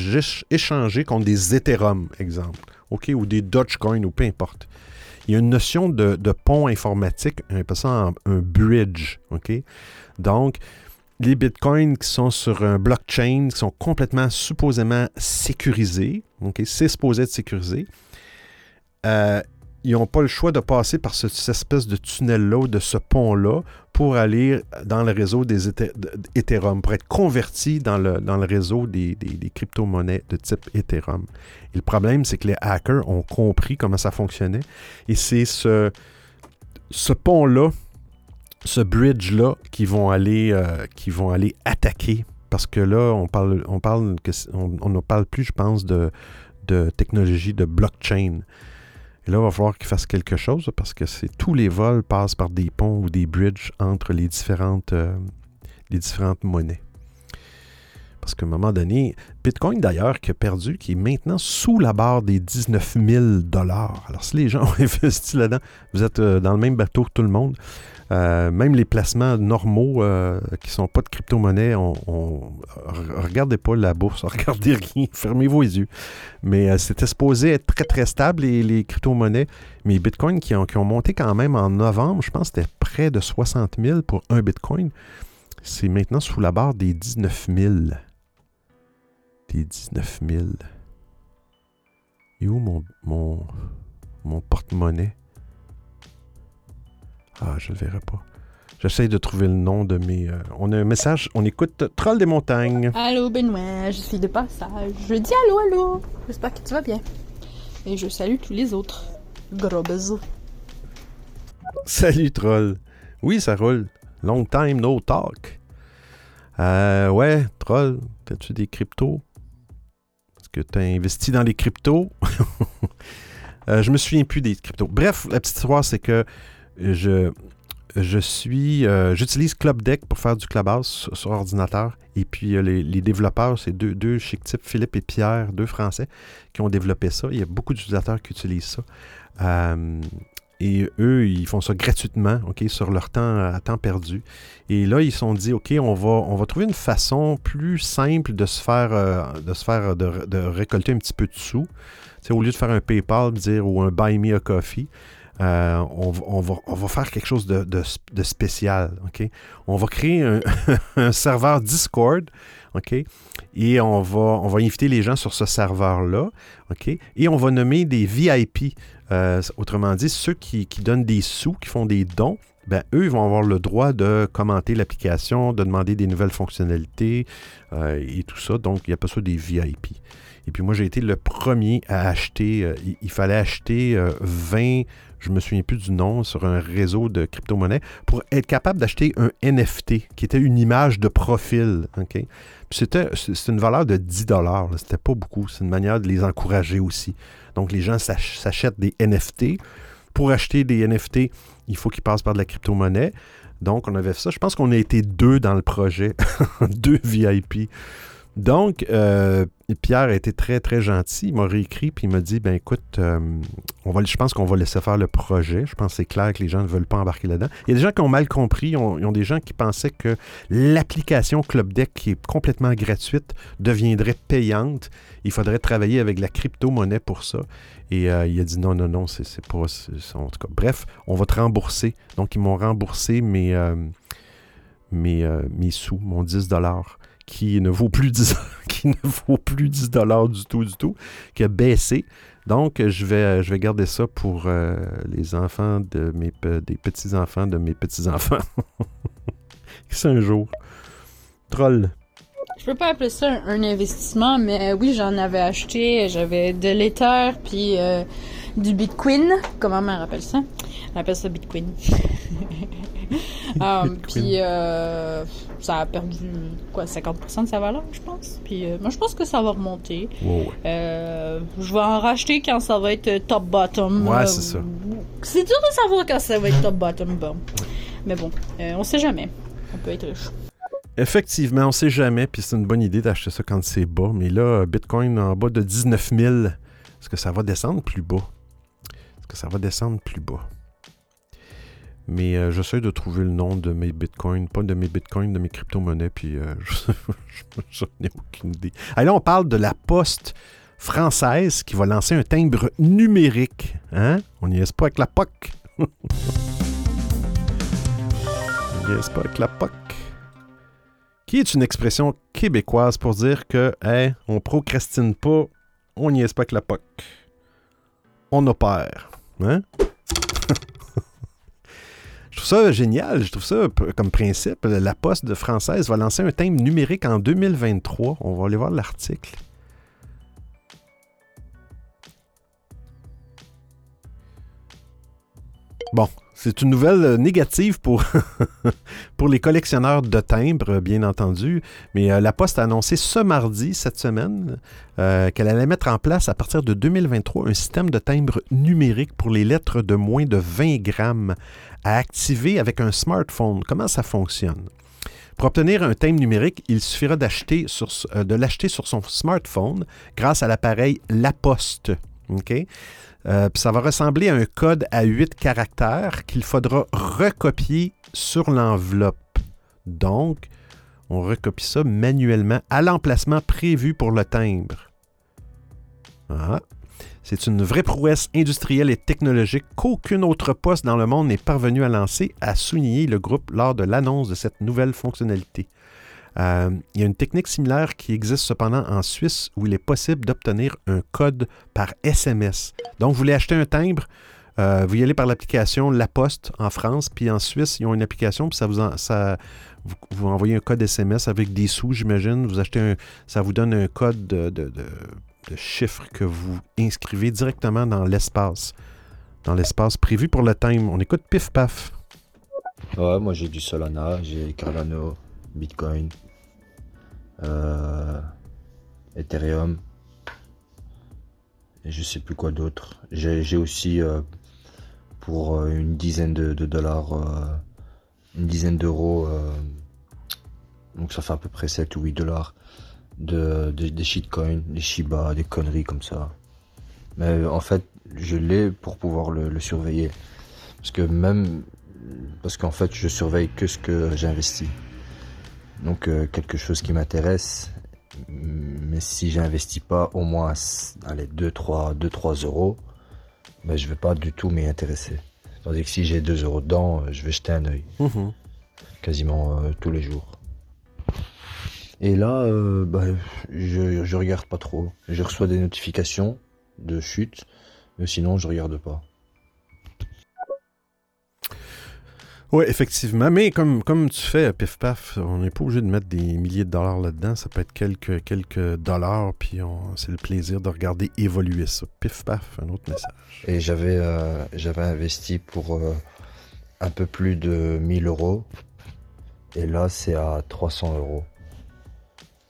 échanger contre des Ethereum, exemple, ok, ou des Dogecoin, ou peu importe. Il y a une notion de, pont informatique, on appelle ça un, bridge. Donc, les bitcoins qui sont sur un blockchain, qui sont complètement supposément sécurisés, c'est supposé être sécurisé, euh, ils n'ont pas le choix de passer par ce- cette espèce de tunnel-là, ou de ce pont-là, pour aller dans le réseau des Ethe- Ethereum, pour être converti dans le, réseau des, des- crypto-monnaies de type Ethereum. Et le problème, c'est que les hackers ont compris comment ça fonctionnait. Et c'est ce, pont-là, ce bridge-là, qui vont aller, euh, qui vont aller attaquer. Parce que là, on parle, ne parle plus, je pense, de technologie de blockchain. Et là, il va falloir qu'ils fassent quelque chose parce que c'est tous les vols passent par des ponts ou des bridges entre les différentes, euh, les différentes monnaies. Parce qu'à un moment donné, Bitcoin d'ailleurs qui a perdu, qui est maintenant sous la barre des 19 000 dollars. Alors si les gens ont investi là-dedans, vous êtes euh, dans le même bateau que tout le monde. Euh, même les placements normaux euh, qui ne sont pas de crypto-monnaie, on, on- re- regardez pas la bourse, regardez rien, fermez vos yeux. Mais euh, c'était supposé être très très stable les, les crypto-monnaies. Mais Bitcoin qui ont, qui ont monté quand même en novembre, je pense que c'était près de 60 000 pour un Bitcoin. C'est maintenant sous la barre des 19 000. Des 19 000. Et où mon, mon, mon porte-monnaie? Ah, je le verrai pas. J'essaye de trouver le nom de mes. euh, on a un message, on écoute Troll des montagnes. Allô Benoît, je suis de passage. Je dis allô, allô. J'espère que tu vas bien. Et je salue tous les autres. Gros bisous. Salut Troll. Oui, ça roule. Long time no talk. Euh, ouais, Troll, as-tu des cryptos? Est-ce que tu as investi dans les cryptos? Euh, je me souviens plus des cryptos. Bref, la petite histoire, c'est que je, suis. euh, J'utilise Club Deck pour faire du clubhouse sur, sur ordinateur. Et puis euh, les, les développeurs, c'est deux, deux chic types, Philippe et Pierre, deux Français, qui ont développé ça. Il y a beaucoup d'utilisateurs qui utilisent ça. Euh, et eux, ils font ça gratuitement, OK, sur leur temps à temps perdu. Et là, ils se sont dit, OK, on va, on va trouver une façon plus simple de se faire, euh, de, se faire de, de récolter un petit peu de sous. Tu sais, au lieu de faire un PayPal dire, ou un Buy Me a Coffee, euh, on, va- faire quelque chose de, spécial. On va créer un, serveur Discord. OK? Et on va, inviter les gens sur ce serveur-là. Et on va nommer des VIP. Euh, autrement dit, ceux qui, donnent des sous, qui font des dons, ben, eux, ils vont avoir le droit de commenter l'application, de demander des nouvelles fonctionnalités euh, et tout ça. Donc, il n'y a pas ça des VIP. Et puis moi, j'ai été le premier à acheter. il, fallait acheter euh, 20, je me souviens plus du nom, sur un réseau de crypto-monnaies pour être capable d'acheter un NFT qui était une image de profil. OK? Puis c'était, une valeur de 10 dollars. C'était pas beaucoup. C'est une manière de les encourager aussi. Donc, les gens s'ach- s'achètent des NFT. Pour acheter des NFT, il faut qu'ils passent par de la crypto-monnaie. Donc, on avait fait ça. Je pense qu'on a été deux dans le projet. deux VIP. Donc, euh, Pierre a été très, très gentil. Il m'a réécrit puis il m'a dit, ben écoute, euh, je pense qu'on va laisser faire le projet. Je pense que c'est clair que les gens ne veulent pas embarquer là-dedans. Il y a des gens qui ont mal compris. Ils ont, ils ont des gens qui pensaient que l'application Club Deck, qui est complètement gratuite, deviendrait payante. Il faudrait travailler avec la crypto-monnaie pour ça. Et euh, il a dit non, non, non, c'est pas. c'est- en tout cas, bref, on va te rembourser. Donc, ils m'ont remboursé mes, sous, mon 10 qui ne vaut plus 10 qui ne vaut plus 10 dollars du tout du tout qui a baissé donc je vais je vais garder ça pour euh, les enfants de mes pe- des petits enfants de mes petits enfants c'est un jour troll Je peux pas appeler ça un, un investissement, mais euh, oui, j'en avais acheté. J'avais de l'Ether puis euh, du Bitcoin. Comment on appelle ça? On appelle ça Bitcoin. Ah, puis euh, ça a perdu quoi 50% de sa valeur, je pense. Puis euh, moi, je pense que ça va remonter. Wow. Euh, je vais en racheter quand ça va être top bottom. Ouais, Euh, c'est ça. C'est dur de savoir quand ça va être top bottom. Bon, mais bon, euh, on sait jamais. On peut être riche. Effectivement, on sait jamais, puis c'est une bonne idée d'acheter ça quand c'est bas. Mais là, Bitcoin en bas de 19 000, est-ce que ça va descendre plus bas? Est-ce que ça va descendre plus bas? Mais euh, j'essaie de trouver le nom de mes bitcoins, pas de mes bitcoins, de mes crypto-monnaies, puis euh, je- j'en ai aucune idée. Là, on parle de la poste française qui va lancer un timbre numérique. Hein? On n'y est pas avec la POC. on n'y est pas avec la POC qui est une expression québécoise pour dire que hey, on procrastine pas, on n'y est pas avec la POC. On opère. Hein? Trouve ça génial, je trouve ça comme principe. La Poste française va lancer un thème numérique en 2023. On va aller voir l'article. Bon, C'est une nouvelle négative pour, pour les collectionneurs de timbres, bien entendu. Mais euh, la Poste a annoncé ce mardi, cette semaine, euh, qu'elle allait mettre en place à partir de 2023 un système de timbres numérique pour les lettres de moins de 20 grammes à activer avec un smartphone. Comment ça fonctionne? Pour obtenir un timbre numérique, il suffira d'acheter sur, de l'acheter sur son smartphone grâce à l'appareil La Poste. Euh, ça va ressembler à un code à 8 caractères qu'il faudra recopier sur l'enveloppe. Donc, on recopie ça manuellement à l'emplacement prévu pour le timbre. Ah. C'est une vraie prouesse industrielle et technologique qu'aucune autre poste dans le monde n'est parvenu à lancer, a souligné le groupe lors de l'annonce de cette nouvelle fonctionnalité. Euh, il y a une technique similaire qui existe cependant en Suisse où il est possible d'obtenir un code par SMS. Donc, vous voulez acheter un timbre, euh, vous y allez par l'application La Poste en France, puis en Suisse, ils ont une application, puis ça vous, ça, vous, envoyez un code SMS avec des sous, j'imagine. Vous achetez un, ça vous donne un code de, de, de, de chiffres que vous inscrivez directement dans l'espace, dans l'espace prévu pour le timbre. On écoute Pif Paf. Ouais, moi j'ai du Solana, j'ai Cardano, Bitcoin, euh, Ethereum, et je sais plus quoi d'autre. J'ai aussi euh, pour euh, une dizaine de, dollars, une dizaine d'euros, donc ça fait à peu près 7 ou 8 dollars de, des shitcoins, des Shiba, des conneries comme ça. Mais en fait, je l'ai pour pouvoir le, le surveiller. Parce que même, parce qu'en fait, je surveille que ce que j'investis. Donc euh, quelque chose qui m'intéresse, mais si j'investis pas au moins allez, 2-3 euros, ben, je vais pas du tout m'y intéresser. Tandis que si j'ai 2 euros dedans, euh, je vais jeter un œil. Mhm. Quasiment euh, tous les jours. Et là, ben, je, je regarde pas trop. Je reçois des notifications de chute, mais sinon je regarde pas. Oui, effectivement. Mais comme, comme tu fais, pif paf, on n'est pas obligé de mettre des milliers de dollars là-dedans. Ça peut être quelques, quelques dollars, puis c'est le plaisir de regarder évoluer ça. Pif paf, un autre message. Et j'avais euh, j'avais investi pour euh, un peu plus de 1000 euros. Et là, c'est à 300 euros.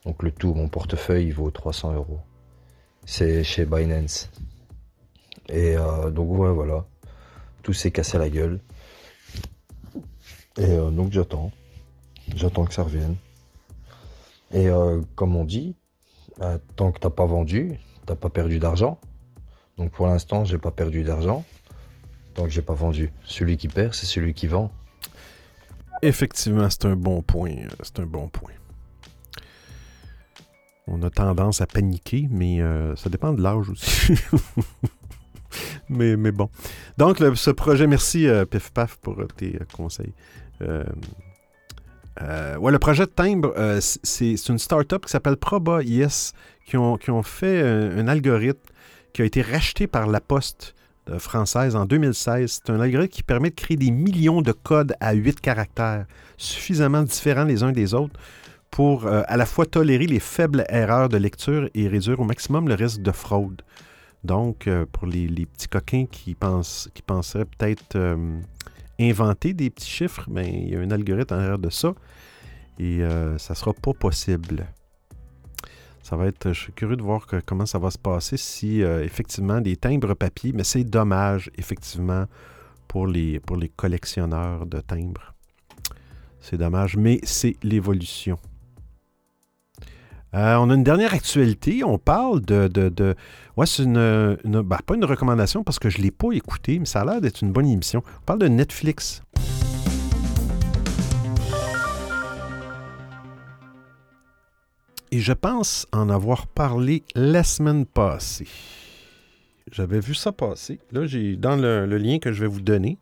Donc le tout, mon portefeuille, il vaut 300 euros. C'est chez Binance. Et euh, donc ouais, voilà. Tout s'est cassé la gueule. Et euh, donc j'attends. J'attends que ça revienne. Et euh, comme on dit, euh, tant que t'as pas vendu, t'as pas perdu d'argent. Donc pour l'instant, j'ai pas perdu d'argent. Tant que j'ai pas vendu. Celui qui perd, c'est celui qui vend. Effectivement, c'est un bon point. C'est un bon point. On a tendance à paniquer, mais ça dépend de l'âge aussi. mais, bon. Donc, ce projet, merci Pif Paf pour tes conseils. Euh, euh, ouais, le projet de timbre, euh, c'est une start-up qui s'appelle Proba.is qui ont, qui ont fait un, algorithme qui a été racheté par la Poste française en 2016. C'est un algorithme qui permet de créer des millions de codes à 8 caractères, suffisamment différents les uns des autres pour à la fois tolérer les faibles erreurs de lecture et réduire au maximum le risque de fraude. Donc, pour les, petits coquins qui, pensent, qui penseraient peut-être inventer des petits chiffres, mais il y a un algorithme en arrière de ça. Et euh, ça ne sera pas possible. Ça va être. Je suis curieux de voir comment ça va se passer si euh, effectivement des timbres papier, mais c'est dommage, effectivement, pour les, pour les collectionneurs de timbres. C'est dommage, mais c'est l'évolution. Euh, on a une dernière actualité. On parle de. Ouais, c'est une. Ben, pas une recommandation parce que je ne l'ai pas écouté, mais ça a l'air d'être une bonne émission. On parle de Netflix. Et je pense en avoir parlé la semaine passée. J'avais vu ça passer. Là, j'ai dans le, le lien que je vais vous donner.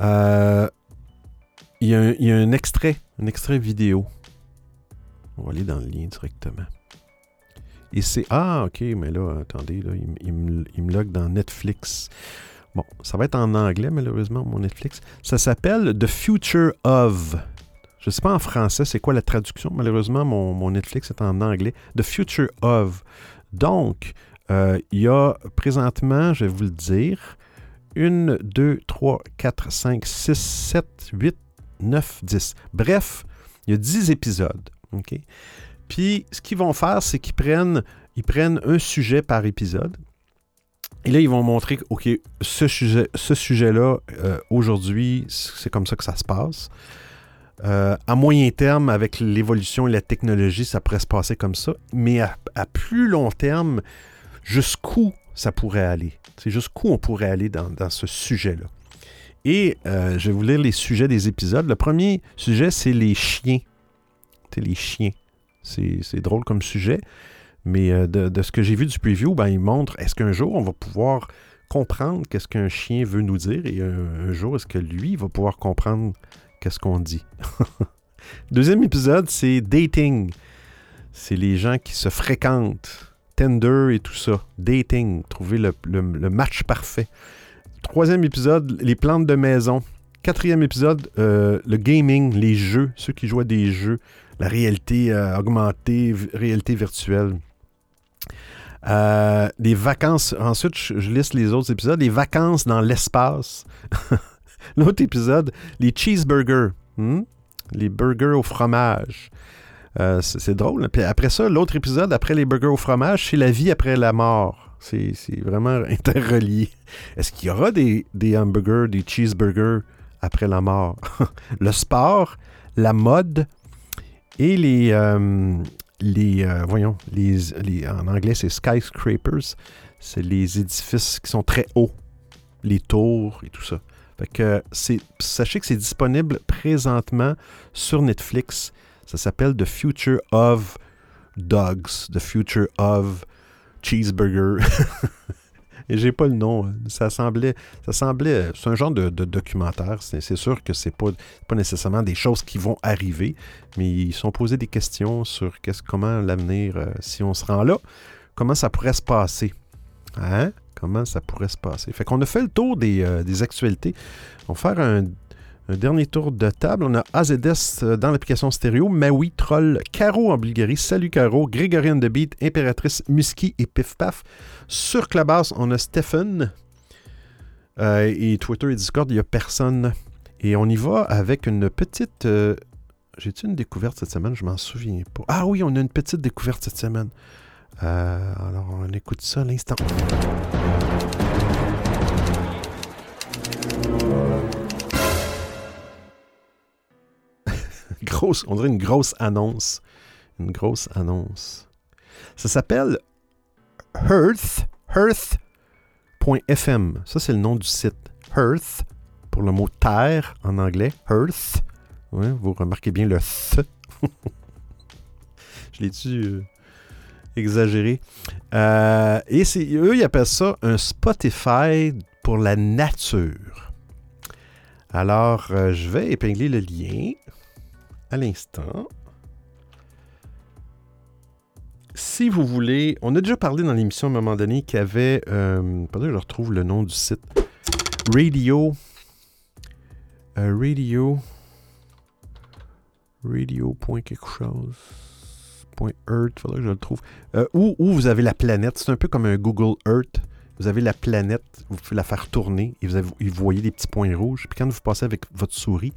Euh, il y, a un, extrait, un extrait vidéo. On va aller dans le lien directement. Et c'est. Ah, ok, mais là, attendez, il, me, log dans Netflix. Bon, ça va être en anglais, malheureusement, mon Netflix. Ça s'appelle The Future of. Je ne sais pas en français c'est quoi la traduction? Malheureusement, mon, mon, Netflix est en anglais. The Future of. Donc, Euh, il y a présentement, je vais vous le dire, 1, 2, 3, 4, 5, 6, 7, 8, 9, 10. Bref, il y a 10 épisodes. Puis, ce qu'ils vont faire, c'est qu'ils prennent, un sujet par épisode. Et là, ils vont montrer que, OK, ce, sujet, ce sujet-là, euh, aujourd'hui, c'est comme ça que ça se passe. Euh, à moyen terme, avec l'évolution et la technologie, ça pourrait se passer comme ça. Mais à, plus long terme, jusqu'où ça pourrait aller? C'est jusqu'où on pourrait aller dans ce sujet-là? Et euh, je vais vous lire les sujets des épisodes. Le premier sujet, c'est les chiens. C'est les chiens. C'est drôle comme sujet. Mais euh, de, ce que j'ai vu du preview, ben, il montre est-ce qu'un jour on va pouvoir comprendre qu'est-ce qu'un chien veut nous dire et un, jour est-ce que lui va pouvoir comprendre qu'est-ce qu'on dit? Deuxième épisode, c'est dating. C'est les gens qui se fréquentent. Tender et tout ça. Dating. Trouver le match parfait. Troisième épisode, les plantes de maison. Quatrième épisode, euh, le gaming, les jeux, ceux qui jouent à des jeux, la réalité euh, augmentée, réalité virtuelle. Euh, les vacances, ensuite je, je, liste les autres épisodes, les vacances dans l'espace. L'autre épisode, les cheeseburgers, hmm? les burgers au fromage. C'est drôle. Puis après ça, l'autre épisode, après les burgers au fromage, c'est la vie après la mort. C'est vraiment interrelié. Est-ce qu'il y aura des, hamburgers, des cheeseburgers après la mort? Le sport, la mode et les, euh, les euh, voyons, en anglais c'est skyscrapers, c'est les édifices qui sont très hauts, les tours et tout ça. Fait que sachez que c'est disponible présentement sur Netflix. Ça s'appelle The Future of Dogs, The Future of Cheeseburger. Et j'ai pas le nom. Ça semblait, ça semblait, c'est un genre de, documentaire. C'est sûr que c'est pas, pas nécessairement des choses qui vont arriver, mais ils sont posés des questions sur comment l'avenir, euh, si on se rend là, comment ça pourrait se passer. Hein? Comment ça pourrait se passer? Fait qu'on a fait le tour des, euh, des actualités. On va faire un, dernier tour de table. On a AZS dans l'application stéréo, Maui, Troll, Caro en Bulgarie, Salut Caro, Grégorienne de Beat, Impératrice, Musky et Pif Paf. Sur Clubhouse, on a Stephen. Euh, et Twitter et Discord, il n'y a personne. Et on y va avec une petite. Euh, J'ai-tu une découverte cette semaine? Je m'en souviens pas. Ah oui, on a une petite découverte cette semaine. Euh, alors, on écoute ça à l'instant. On dirait une grosse annonce. Une grosse annonce. Ça s'appelle Hearth, Hearth.fm. Ça, c'est le nom du site. Hearth, pour le mot terre en anglais. Hearth. Vous remarquez bien le th. Je l'ai-tu euh, exagéré? Euh, et eux, ils appellent ça un Spotify pour la nature. Alors, euh, je vais épingler le lien à l'instant. Si vous voulez, on a déjà parlé dans l'émission à un moment donné qu'il y avait, euh, je retrouve le nom du site, Radio, euh, Radio, Radio. quelque chose, Earth, faudrait que je le trouve, euh, où, vous avez la planète, c'est un peu comme un Google Earth, vous avez la planète, vous pouvez la faire tourner et vous, vous voyez des petits points rouges. Puis quand vous passez avec votre souris,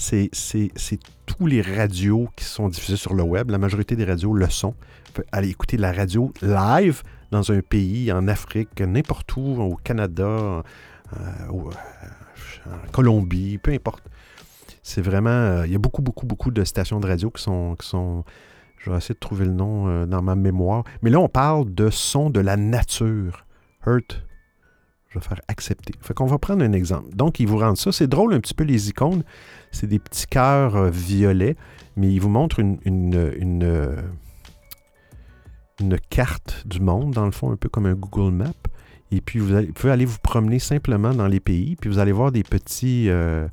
c'est tous les radios qui sont diffusés sur le web. La majorité des radios le sont. Aller écouter la radio live dans un pays, en Afrique, n'importe où, au Canada, euh, au, en Colombie, peu importe. C'est vraiment. Euh, il y a beaucoup, beaucoup, beaucoup de stations de radio qui sont. Qui sont je vais essayer de trouver le nom euh, dans ma mémoire. Mais là, on parle de son de la nature. Hurt. Je vais faire accepter. Fait qu'on va prendre un exemple. Donc, ils vous rendent ça. C'est drôle un petit peu les icônes. C'est des petits cœurs euh, violets, mais ils vous montrent une, une, euh, une, carte du monde, dans le fond, un peu comme un Google Map. Et puis, vous, pouvez aller vous promener simplement dans les pays, puis vous allez voir des petits, euh,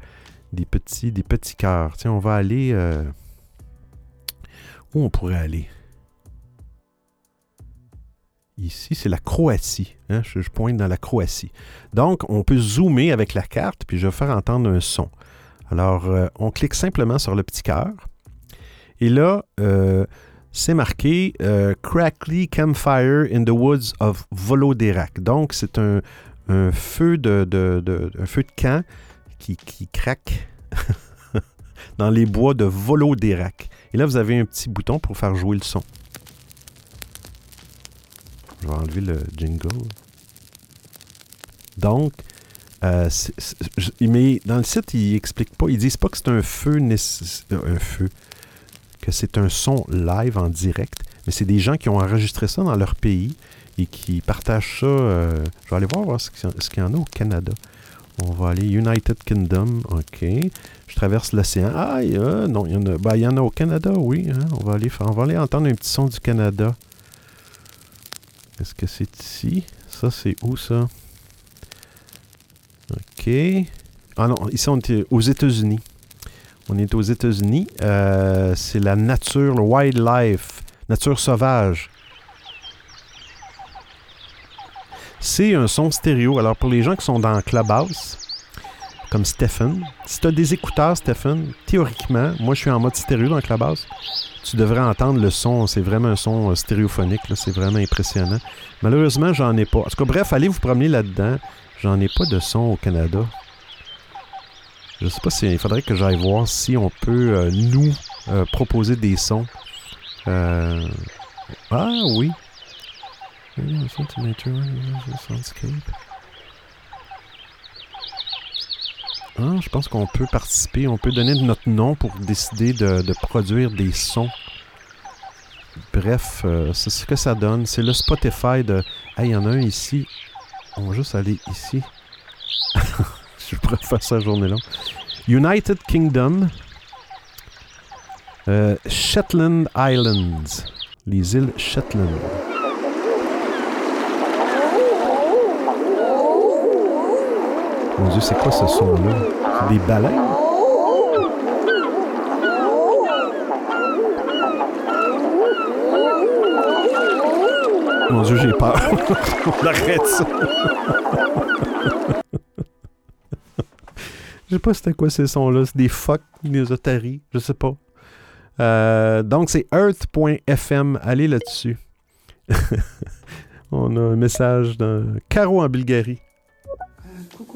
des petits, des petits cœurs. Tiens, on va aller... Où on pourrait aller? Ici, c'est la Croatie. Hein? Je, pointe dans la Croatie. Donc, on peut zoomer avec la carte, puis je vais faire entendre un son. Alors, euh, on clique simplement sur le petit cœur. Et là, euh, c'est marqué euh, Crackly Campfire in the Woods of Voloderac. Donc, c'est un, feu de, camp qui, craque dans les bois de Voloderac. Et là, vous avez un petit bouton pour faire jouer le son. Je vais enlever le jingle. Donc, euh, mais dans le site, ils expliquent pas. Ils disent pas que c'est un feu, euh, un feu, que c'est un son live en direct, mais c'est des gens qui ont enregistré ça dans leur pays et qui partagent ça. euh, je vais aller voir, voir ce qu'il y en a au Canada. On va aller United Kingdom, ok. Je traverse l'océan. Ah, non, il y en a. Ben, il y en a au Canada, oui. hein. On va aller on va aller entendre un petit son du Canada. Est-ce que c'est ici? Ça, c'est où ça? OK. Ah non, ici, on est aux États-Unis. On est aux États-Unis. Euh, c'est la nature, le wildlife, nature sauvage. C'est un son stéréo. Alors, pour les gens qui sont dans Clubhouse, comme Stephen, si tu as des écouteurs, Stephen, théoriquement, moi, je suis en mode stéréo dans Clubhouse, tu devrais entendre le son. C'est vraiment un son euh, stéréophonique. C'est vraiment impressionnant. Malheureusement, j'en ai pas. En tout cas, bref, allez vous promener là-dedans. J'en ai pas de son au Canada. Je sais pas si. Il faudrait que j'aille voir si on peut euh, nous euh, proposer des sons. Ah oui. Soundscape. Ah, je pense qu'on peut participer. On peut donner notre nom pour décider de, produire des sons. Bref, euh, c'est ce que ça donne. C'est le Spotify de. Ah, il y en a un ici. On va juste aller ici. je pourrais faire ça journée longue. United Kingdom. Euh, Shetland Islands. Les îles Shetland. Mon Dieu, c'est quoi ce son-là? Des baleines? Mon Dieu, j'ai peur. On arrête ça. Je sais pas c'était quoi ces sons-là. C'est des fuck, des otaries, je sais pas. Euh, donc, c'est earth.fm. Allez là-dessus. On a un message d'un Caro en Bulgarie.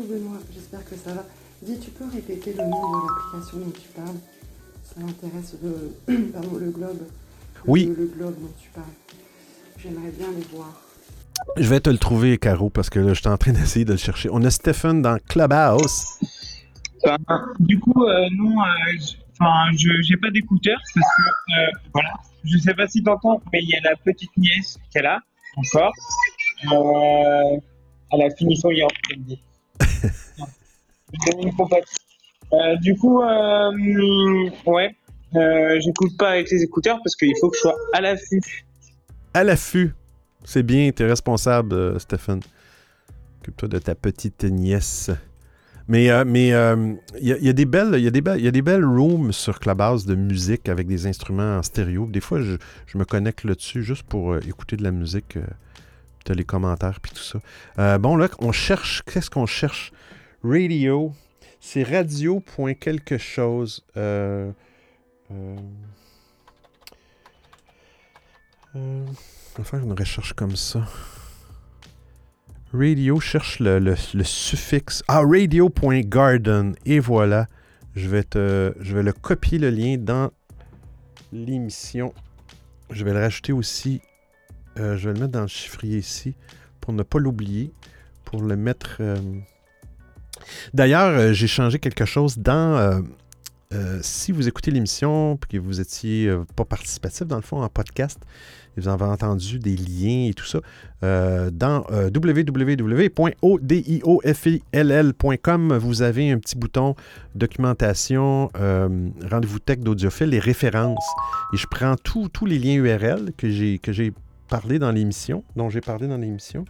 Euh, Benoît, j'espère que ça va. Dis, tu peux répéter le nom de l'application dont tu parles? Ça m'intéresse le, pardon, le globe. Le- Oui. Le, globe dont tu parles. J'aimerais bien les voir. Je vais te le trouver, Caro, parce que là, je suis en train d'essayer de le chercher. On a Stephen dans Clubhouse. Enfin, du coup, euh, non, euh, enfin, je j'ai pas d'écouteurs parce que euh, voilà, je sais pas si t'entends, mais il y a la petite nièce qu'elle a encore. Euh, elle a fini son yacht, Euh, du coup, euh, ouais, euh, j'écoute pas avec les écouteurs parce qu'il faut que je sois à l'affût. À l'affût. C'est bien, t'es responsable, Stephen. Occupe-toi de ta petite nièce. Mais il y, a- des belles il des il y a des belles rooms sur Clubhouse de musique avec des instruments en stéréo. Des fois je, me connecte là-dessus juste pour écouter de la musique, t'as les commentaires puis tout ça. Bon là on cherche qu'est-ce qu'on cherche? Radio c'est radio. quelque chose. On va faire une recherche comme ça. Radio, cherche le, suffixe. Ah, radio.garden. Et voilà. Je vais, te, je vais le copier le lien dans l'émission. Je vais le rajouter aussi. euh, je vais le mettre dans le chiffrier ici pour ne pas l'oublier. Pour le mettre. euh, D'ailleurs, euh, j'ai changé quelque chose dans. euh, euh, si vous écoutez l'émission et que vous étiez pas participatif, dans le fond, en podcast, et vous avez entendu des liens et tout ça, dans www.odiofill.com, vous avez un petit bouton documentation, rendez-vous tech d'audiophile, les références. Et je prends tous tous les liens URL que j'ai que j'ai parlé dans l'émission, dont j'ai parlé dans l'émission,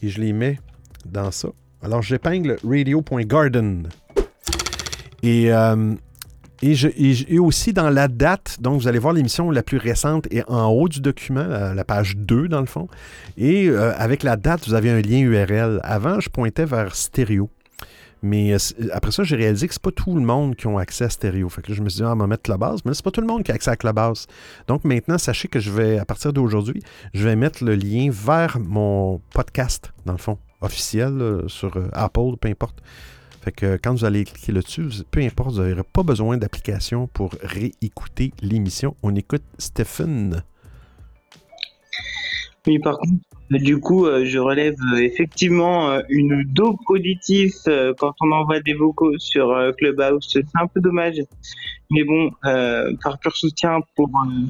et je les mets dans ça. Alors, j'épingle radio.garden. Et, euh, et, je- et aussi dans la date, donc vous allez voir l'émission la plus récente est en haut du document, la, la page 2 dans le fond. Et euh, avec la date, vous avez un lien URL. Avant, je pointais vers stéréo. Mais euh, après ça, j'ai réalisé que c'est pas tout le monde qui a accès à stéréo. Fait que là, je me suis dit, ah, on va mettre Clubhouse. Mais là, c'est pas tout le monde qui a accès à Clubhouse. Donc maintenant, sachez que je vais, à partir d'aujourd'hui, je vais mettre le lien vers mon podcast, dans le fond, officiel, sur euh, Apple, peu importe. Fait que quand vous allez cliquer là-dessus, peu importe, vous n'aurez pas besoin d'application pour réécouter l'émission. On écoute Stephen. Oui, par contre, du coup, euh, je relève euh, effectivement euh, une dope auditif euh, quand on envoie des vocaux sur euh, Clubhouse. C'est un peu dommage. Mais bon, euh, par pur soutien pour euh,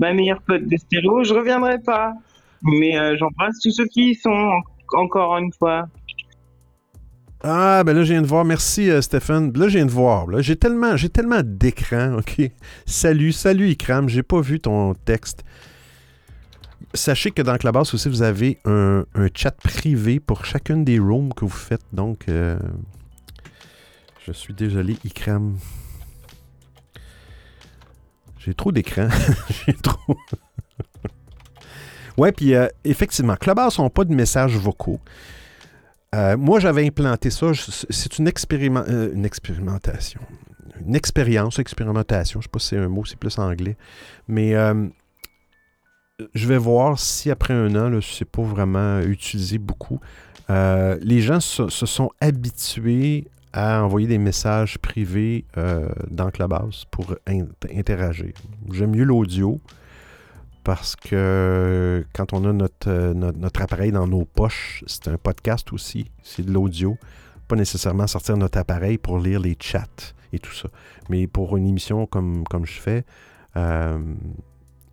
ma meilleure pote de stéréo, je reviendrai pas. Mais euh, j'embrasse tous ceux qui y sont encore une fois. Ah, ben là, je viens de voir. Merci, euh, Stéphane. Là, je viens de voir. J'ai tellement, j'ai tellement d'écrans, OK? Salut, salut, Ikram. J'ai pas vu ton texte. Sachez que dans Clubhouse aussi, vous avez un, chat privé pour chacune des rooms que vous faites. Donc, euh, je suis désolé, Ikram. J'ai trop d'écrans. j'ai trop. Ouais, puis euh, effectivement, Clubhouse n'ont pas de messages vocaux. Euh, moi, j'avais implanté ça. C'est une, expériment- euh, une expérimentation. Une expérience, expérimentation. Je ne sais pas si c'est un mot, c'est plus anglais. Mais euh, je vais voir si après un an, c'est pas vraiment utilisé beaucoup. Les gens se, sont habitués à envoyer des messages privés dans Clubhouse pour in- interagir. J'aime mieux l'audio parce que quand on a notre, euh, notre, notre appareil dans nos poches, c'est un podcast aussi, c'est de l'audio. Pas nécessairement sortir notre appareil pour lire les chats et tout ça. Mais pour une émission comme, comme je fais, euh,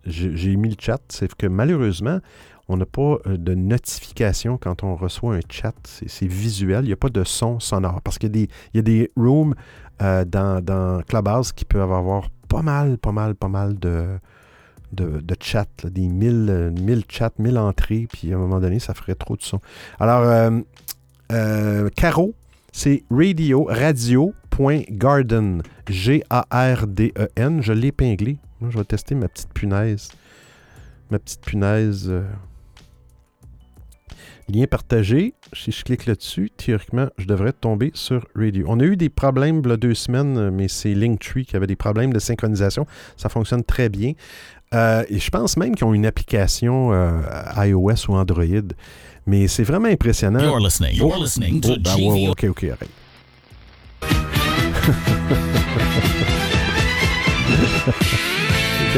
j'ai mis le chat, c'est que malheureusement, on n'a pas euh, de notification quand on reçoit un chat. C'est visuel, il n'y a pas de son sonore. Parce qu'il y a des, il y a des rooms dans, dans Clubhouse qui peuvent avoir pas mal, pas mal, pas mal de, de, de chats, là, des 1000, euh, 1000 chats, 1000 entrées, puis à un moment donné, ça ferait trop de son. Alors, euh, euh, Caro, c'est radio, radio.garden, G-A-R-D-E-N, je l'ai épinglé. Je vais tester ma petite punaise. Ma petite punaise. Lien partagé. Si je clique là-dessus, théoriquement, je devrais tomber sur Radio. On a eu des problèmes a deux semaines, mais c'est Linktree qui avait des problèmes de synchronisation. Ça fonctionne très bien. Euh, et je pense même qu'ils ont une application euh, iOS ou Android. Mais c'est vraiment impressionnant. You're listening. You're listening to Oh, ben ouais, ok, ok,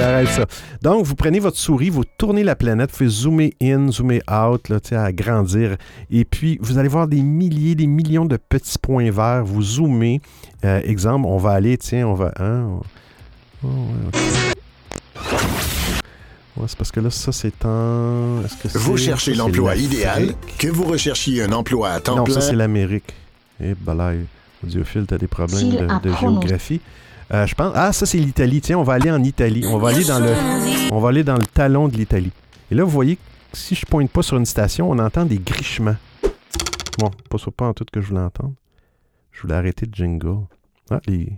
arrête. Ça. Donc, vous prenez votre souris, vous tournez la planète, vous faites zoomer in, zoomer out, là, tu sais, à grandir. Et puis, vous allez voir des milliers, des millions de petits points verts. Vous zoomez. Euh, exemple, on va aller, tiens, on va. hein, on- oh, ouais. Ouais, c'est parce que là, ça, c'est que Vous cherchez l'emploi idéal, que vous recherchiez un emploi à temps Non, plein. ça, c'est l'Amérique. Eh, balai. Audiophile, t'as des problèmes de, de géographie. Euh, je pense. Ah, ça, c'est l'Italie. Tiens, on va aller en Italie. On va aller dans le. On va aller dans le talon de l'Italie. Et là, vous voyez, que si je pointe pas sur une station, on entend des grichements. Bon, pas sur pas en tout que je voulais entendre. Je voulais arrêter le jingle. Ah, les-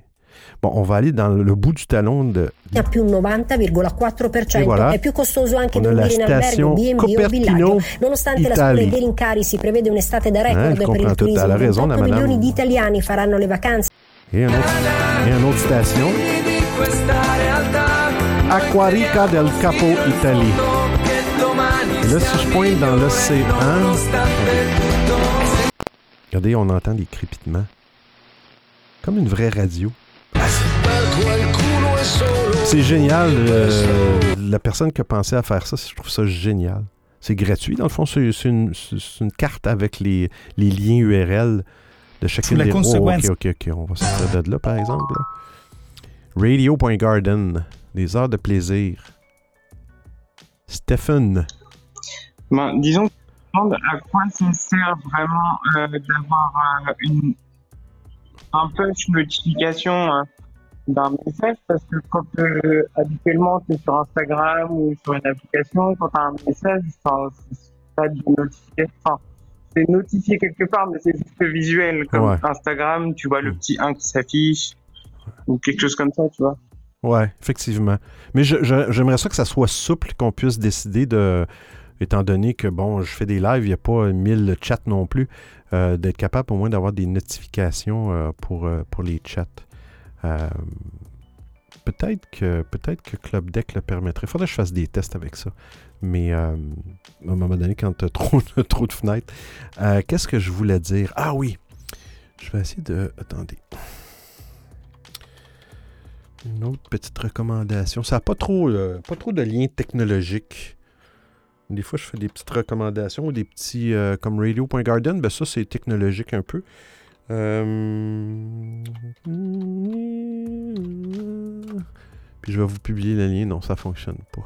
Bon, on va aller dans le bout du talon de. a più 90,4% E voilà. è più costoso anche On a la dormire in albergo, station B&B o Copertino, villaggio. Nonostante la scuola dei rincari si prevede un'estate da Eh, record je per il turismo, raison, la 28 madame. milioni di italiani faranno le vacanze. Et un autre, et une autre station. Aquarica del Capo Italie. Et là, si je pointe dans l'océan, regardez, on entend des crépitements. Comme une vraie radio. C'est génial. euh, la personne qui a pensé à faire ça, je trouve ça génial. C'est gratuit. Dans le fond, c'est une, carte avec les, les liens URL de chacune des... Oh, ok, ok, ok. On va sortir de là, par exemple. Radio.garden. Des heures de plaisir. Stephen. Ben, disons, à quoi ça sert vraiment euh, d'avoir euh, une un push notification euh, d'un message parce que quand euh, habituellement tu es sur Instagram ou sur une application, quand tu as un message, c'est pas de. Enfin, c'est notifié quelque part, mais c'est juste visuel. Comme Ouais. Instagram, tu vois le petit 1 qui s'affiche ou quelque chose comme ça, tu vois. Ouais, effectivement. Mais j'aimerais ça que ça soit souple, qu'on puisse décider de, étant donné que, bon, je fais des lives, il n'y a pas 1000 chats non plus, euh, d'être capable au moins d'avoir des notifications euh, pour, euh, pour les chats. Peut-être que peut-être que Club Deck le permettrait. Il faudrait que je fasse des tests avec ça. Mais à un moment donné, quand tu as trop, trop de fenêtres. Qu'est-ce que je voulais dire? Ah oui! Je vais essayer de. Attendez. Une autre petite recommandation. Ça n'a pas trop, pas trop de liens technologiques. Des fois, je fais des petites recommandations des petits. euh, comme Radio.garden, ben ça, c'est technologique un peu. Euh, Puis je vais vous publier le lien. Non, ça fonctionne pas.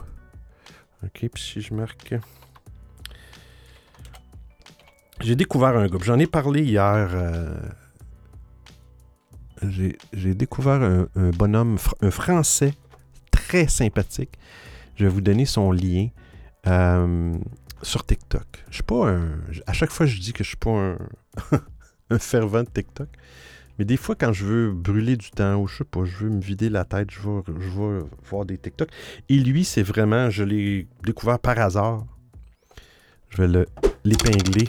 Ok, puis si je marque. J'ai découvert un groupe. J'en ai parlé hier. euh, J'ai découvert un, bonhomme, un Français très sympathique. Je vais vous donner son lien euh, sur TikTok. Je suis pas un. À chaque fois, je dis que je suis pas un, fervent de TikTok. Mais des fois, quand je veux brûler du temps ou je sais pas, je veux me vider la tête, je vais, voir des TikTok. Et lui, c'est vraiment, je l'ai découvert par hasard. Je vais le- l'épingler.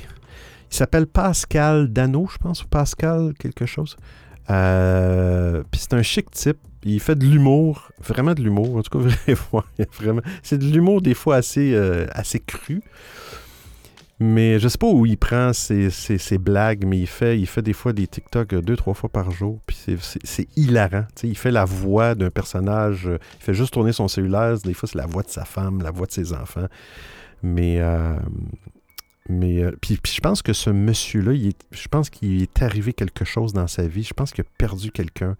Il s'appelle Pascal Dano, je pense, ou Pascal quelque chose. Euh, Puis c'est un chic type. Il fait de l'humour, vraiment de l'humour. En tout cas, vraiment. C'est de l'humour des fois assez, euh, assez cru. Mais je sais pas où il prend ses, ses- blagues, mais il fait, il fait des fois des TikTok euh, deux, trois fois par jour. Puis c'est- hilarant. Il fait la voix d'un personnage. euh, Il fait juste tourner son cellulaire. Des fois, c'est la voix de sa femme, la voix de ses enfants. Mais. mais puis, puis je pense que ce monsieur-là, je pense qu'il est arrivé quelque chose dans sa vie. Je pense qu'il a perdu quelqu'un.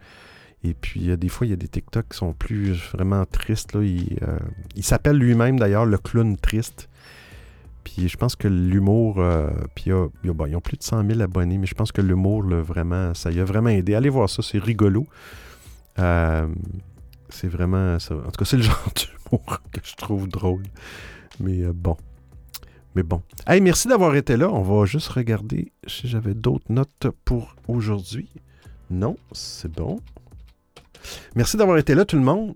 Et puis, euh, des fois, il y a des TikTok qui sont plus vraiment tristes. Là. Il, euh, s'appelle lui-même, d'ailleurs, le clown triste. Puis je pense que l'humour, euh, puis ils ont plus de 100 000 abonnés, mais je pense que l'humour, vraiment, ça y a vraiment aidé. Allez voir ça, c'est rigolo. C'est vraiment. En tout cas, c'est le genre d'humour que je trouve drôle. Mais bon. Mais bon. Hey, merci d'avoir été là. On va juste regarder si j'avais d'autres notes pour aujourd'hui. Non, c'est bon. Merci d'avoir été là, tout le monde.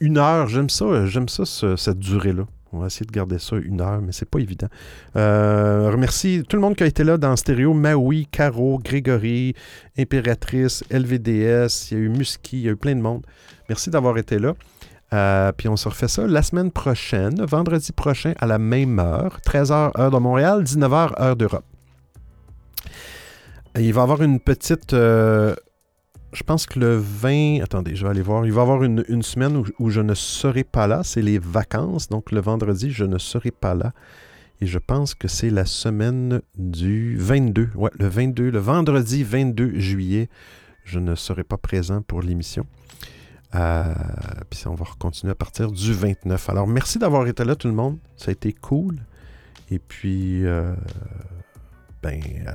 Une heure, j'aime ça, j'aime ça, ce- cette durée-là. On va essayer de garder ça une heure, mais c'est pas évident. Euh, remercie tout le monde qui a été là dans Stéréo. Maui, Caro, Grégory, Impératrice, LVDS, il y a eu Musky, il y a eu plein de monde. Merci d'avoir été là. Euh, puis on se refait ça la semaine prochaine, vendredi prochain à la même heure, 13h heure de Montréal, 19h heure d'Europe. Il va y avoir une petite... euh, je pense que le 20... Attendez, je vais aller voir. Il va y avoir une, semaine où, où je ne serai pas là. C'est les vacances. Donc le vendredi, je ne serai pas là. Et je pense que c'est la semaine du 22. Ouais, le 22. Le vendredi 22 juillet, je ne serai pas présent pour l'émission. Euh, puis on va continuer à partir du 29. Alors, merci d'avoir été là, tout le monde. Ça a été cool. Et puis, euh, ben, euh,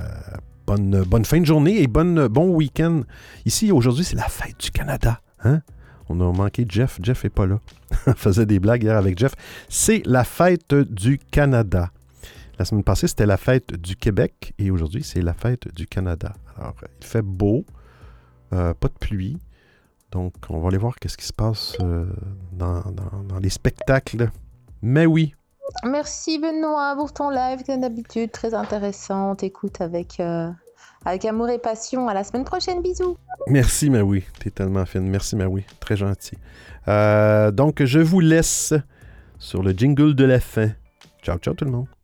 bonne, fin de journée et bonne, bon week-end. Ici, aujourd'hui, c'est la fête du Canada. Hein? On a manqué Jeff. Jeff n'est pas là. On faisait des blagues hier avec Jeff. C'est la fête du Canada. La semaine passée, c'était la fête du Québec et aujourd'hui, c'est la fête du Canada. Alors, il fait beau, euh, pas de pluie. Donc, on va aller voir qu'est-ce qui se passe euh, dans les spectacles. Mais oui, Merci Benoît pour ton live, comme d'habitude, très intéressant. Écoute avec, euh, avec amour et passion. À la semaine prochaine, bisous. merci Maui. T'es tellement fine. Merci Maui. Très gentil. Euh, donc, je vous laisse sur le jingle de la fin. Ciao, ciao tout le monde.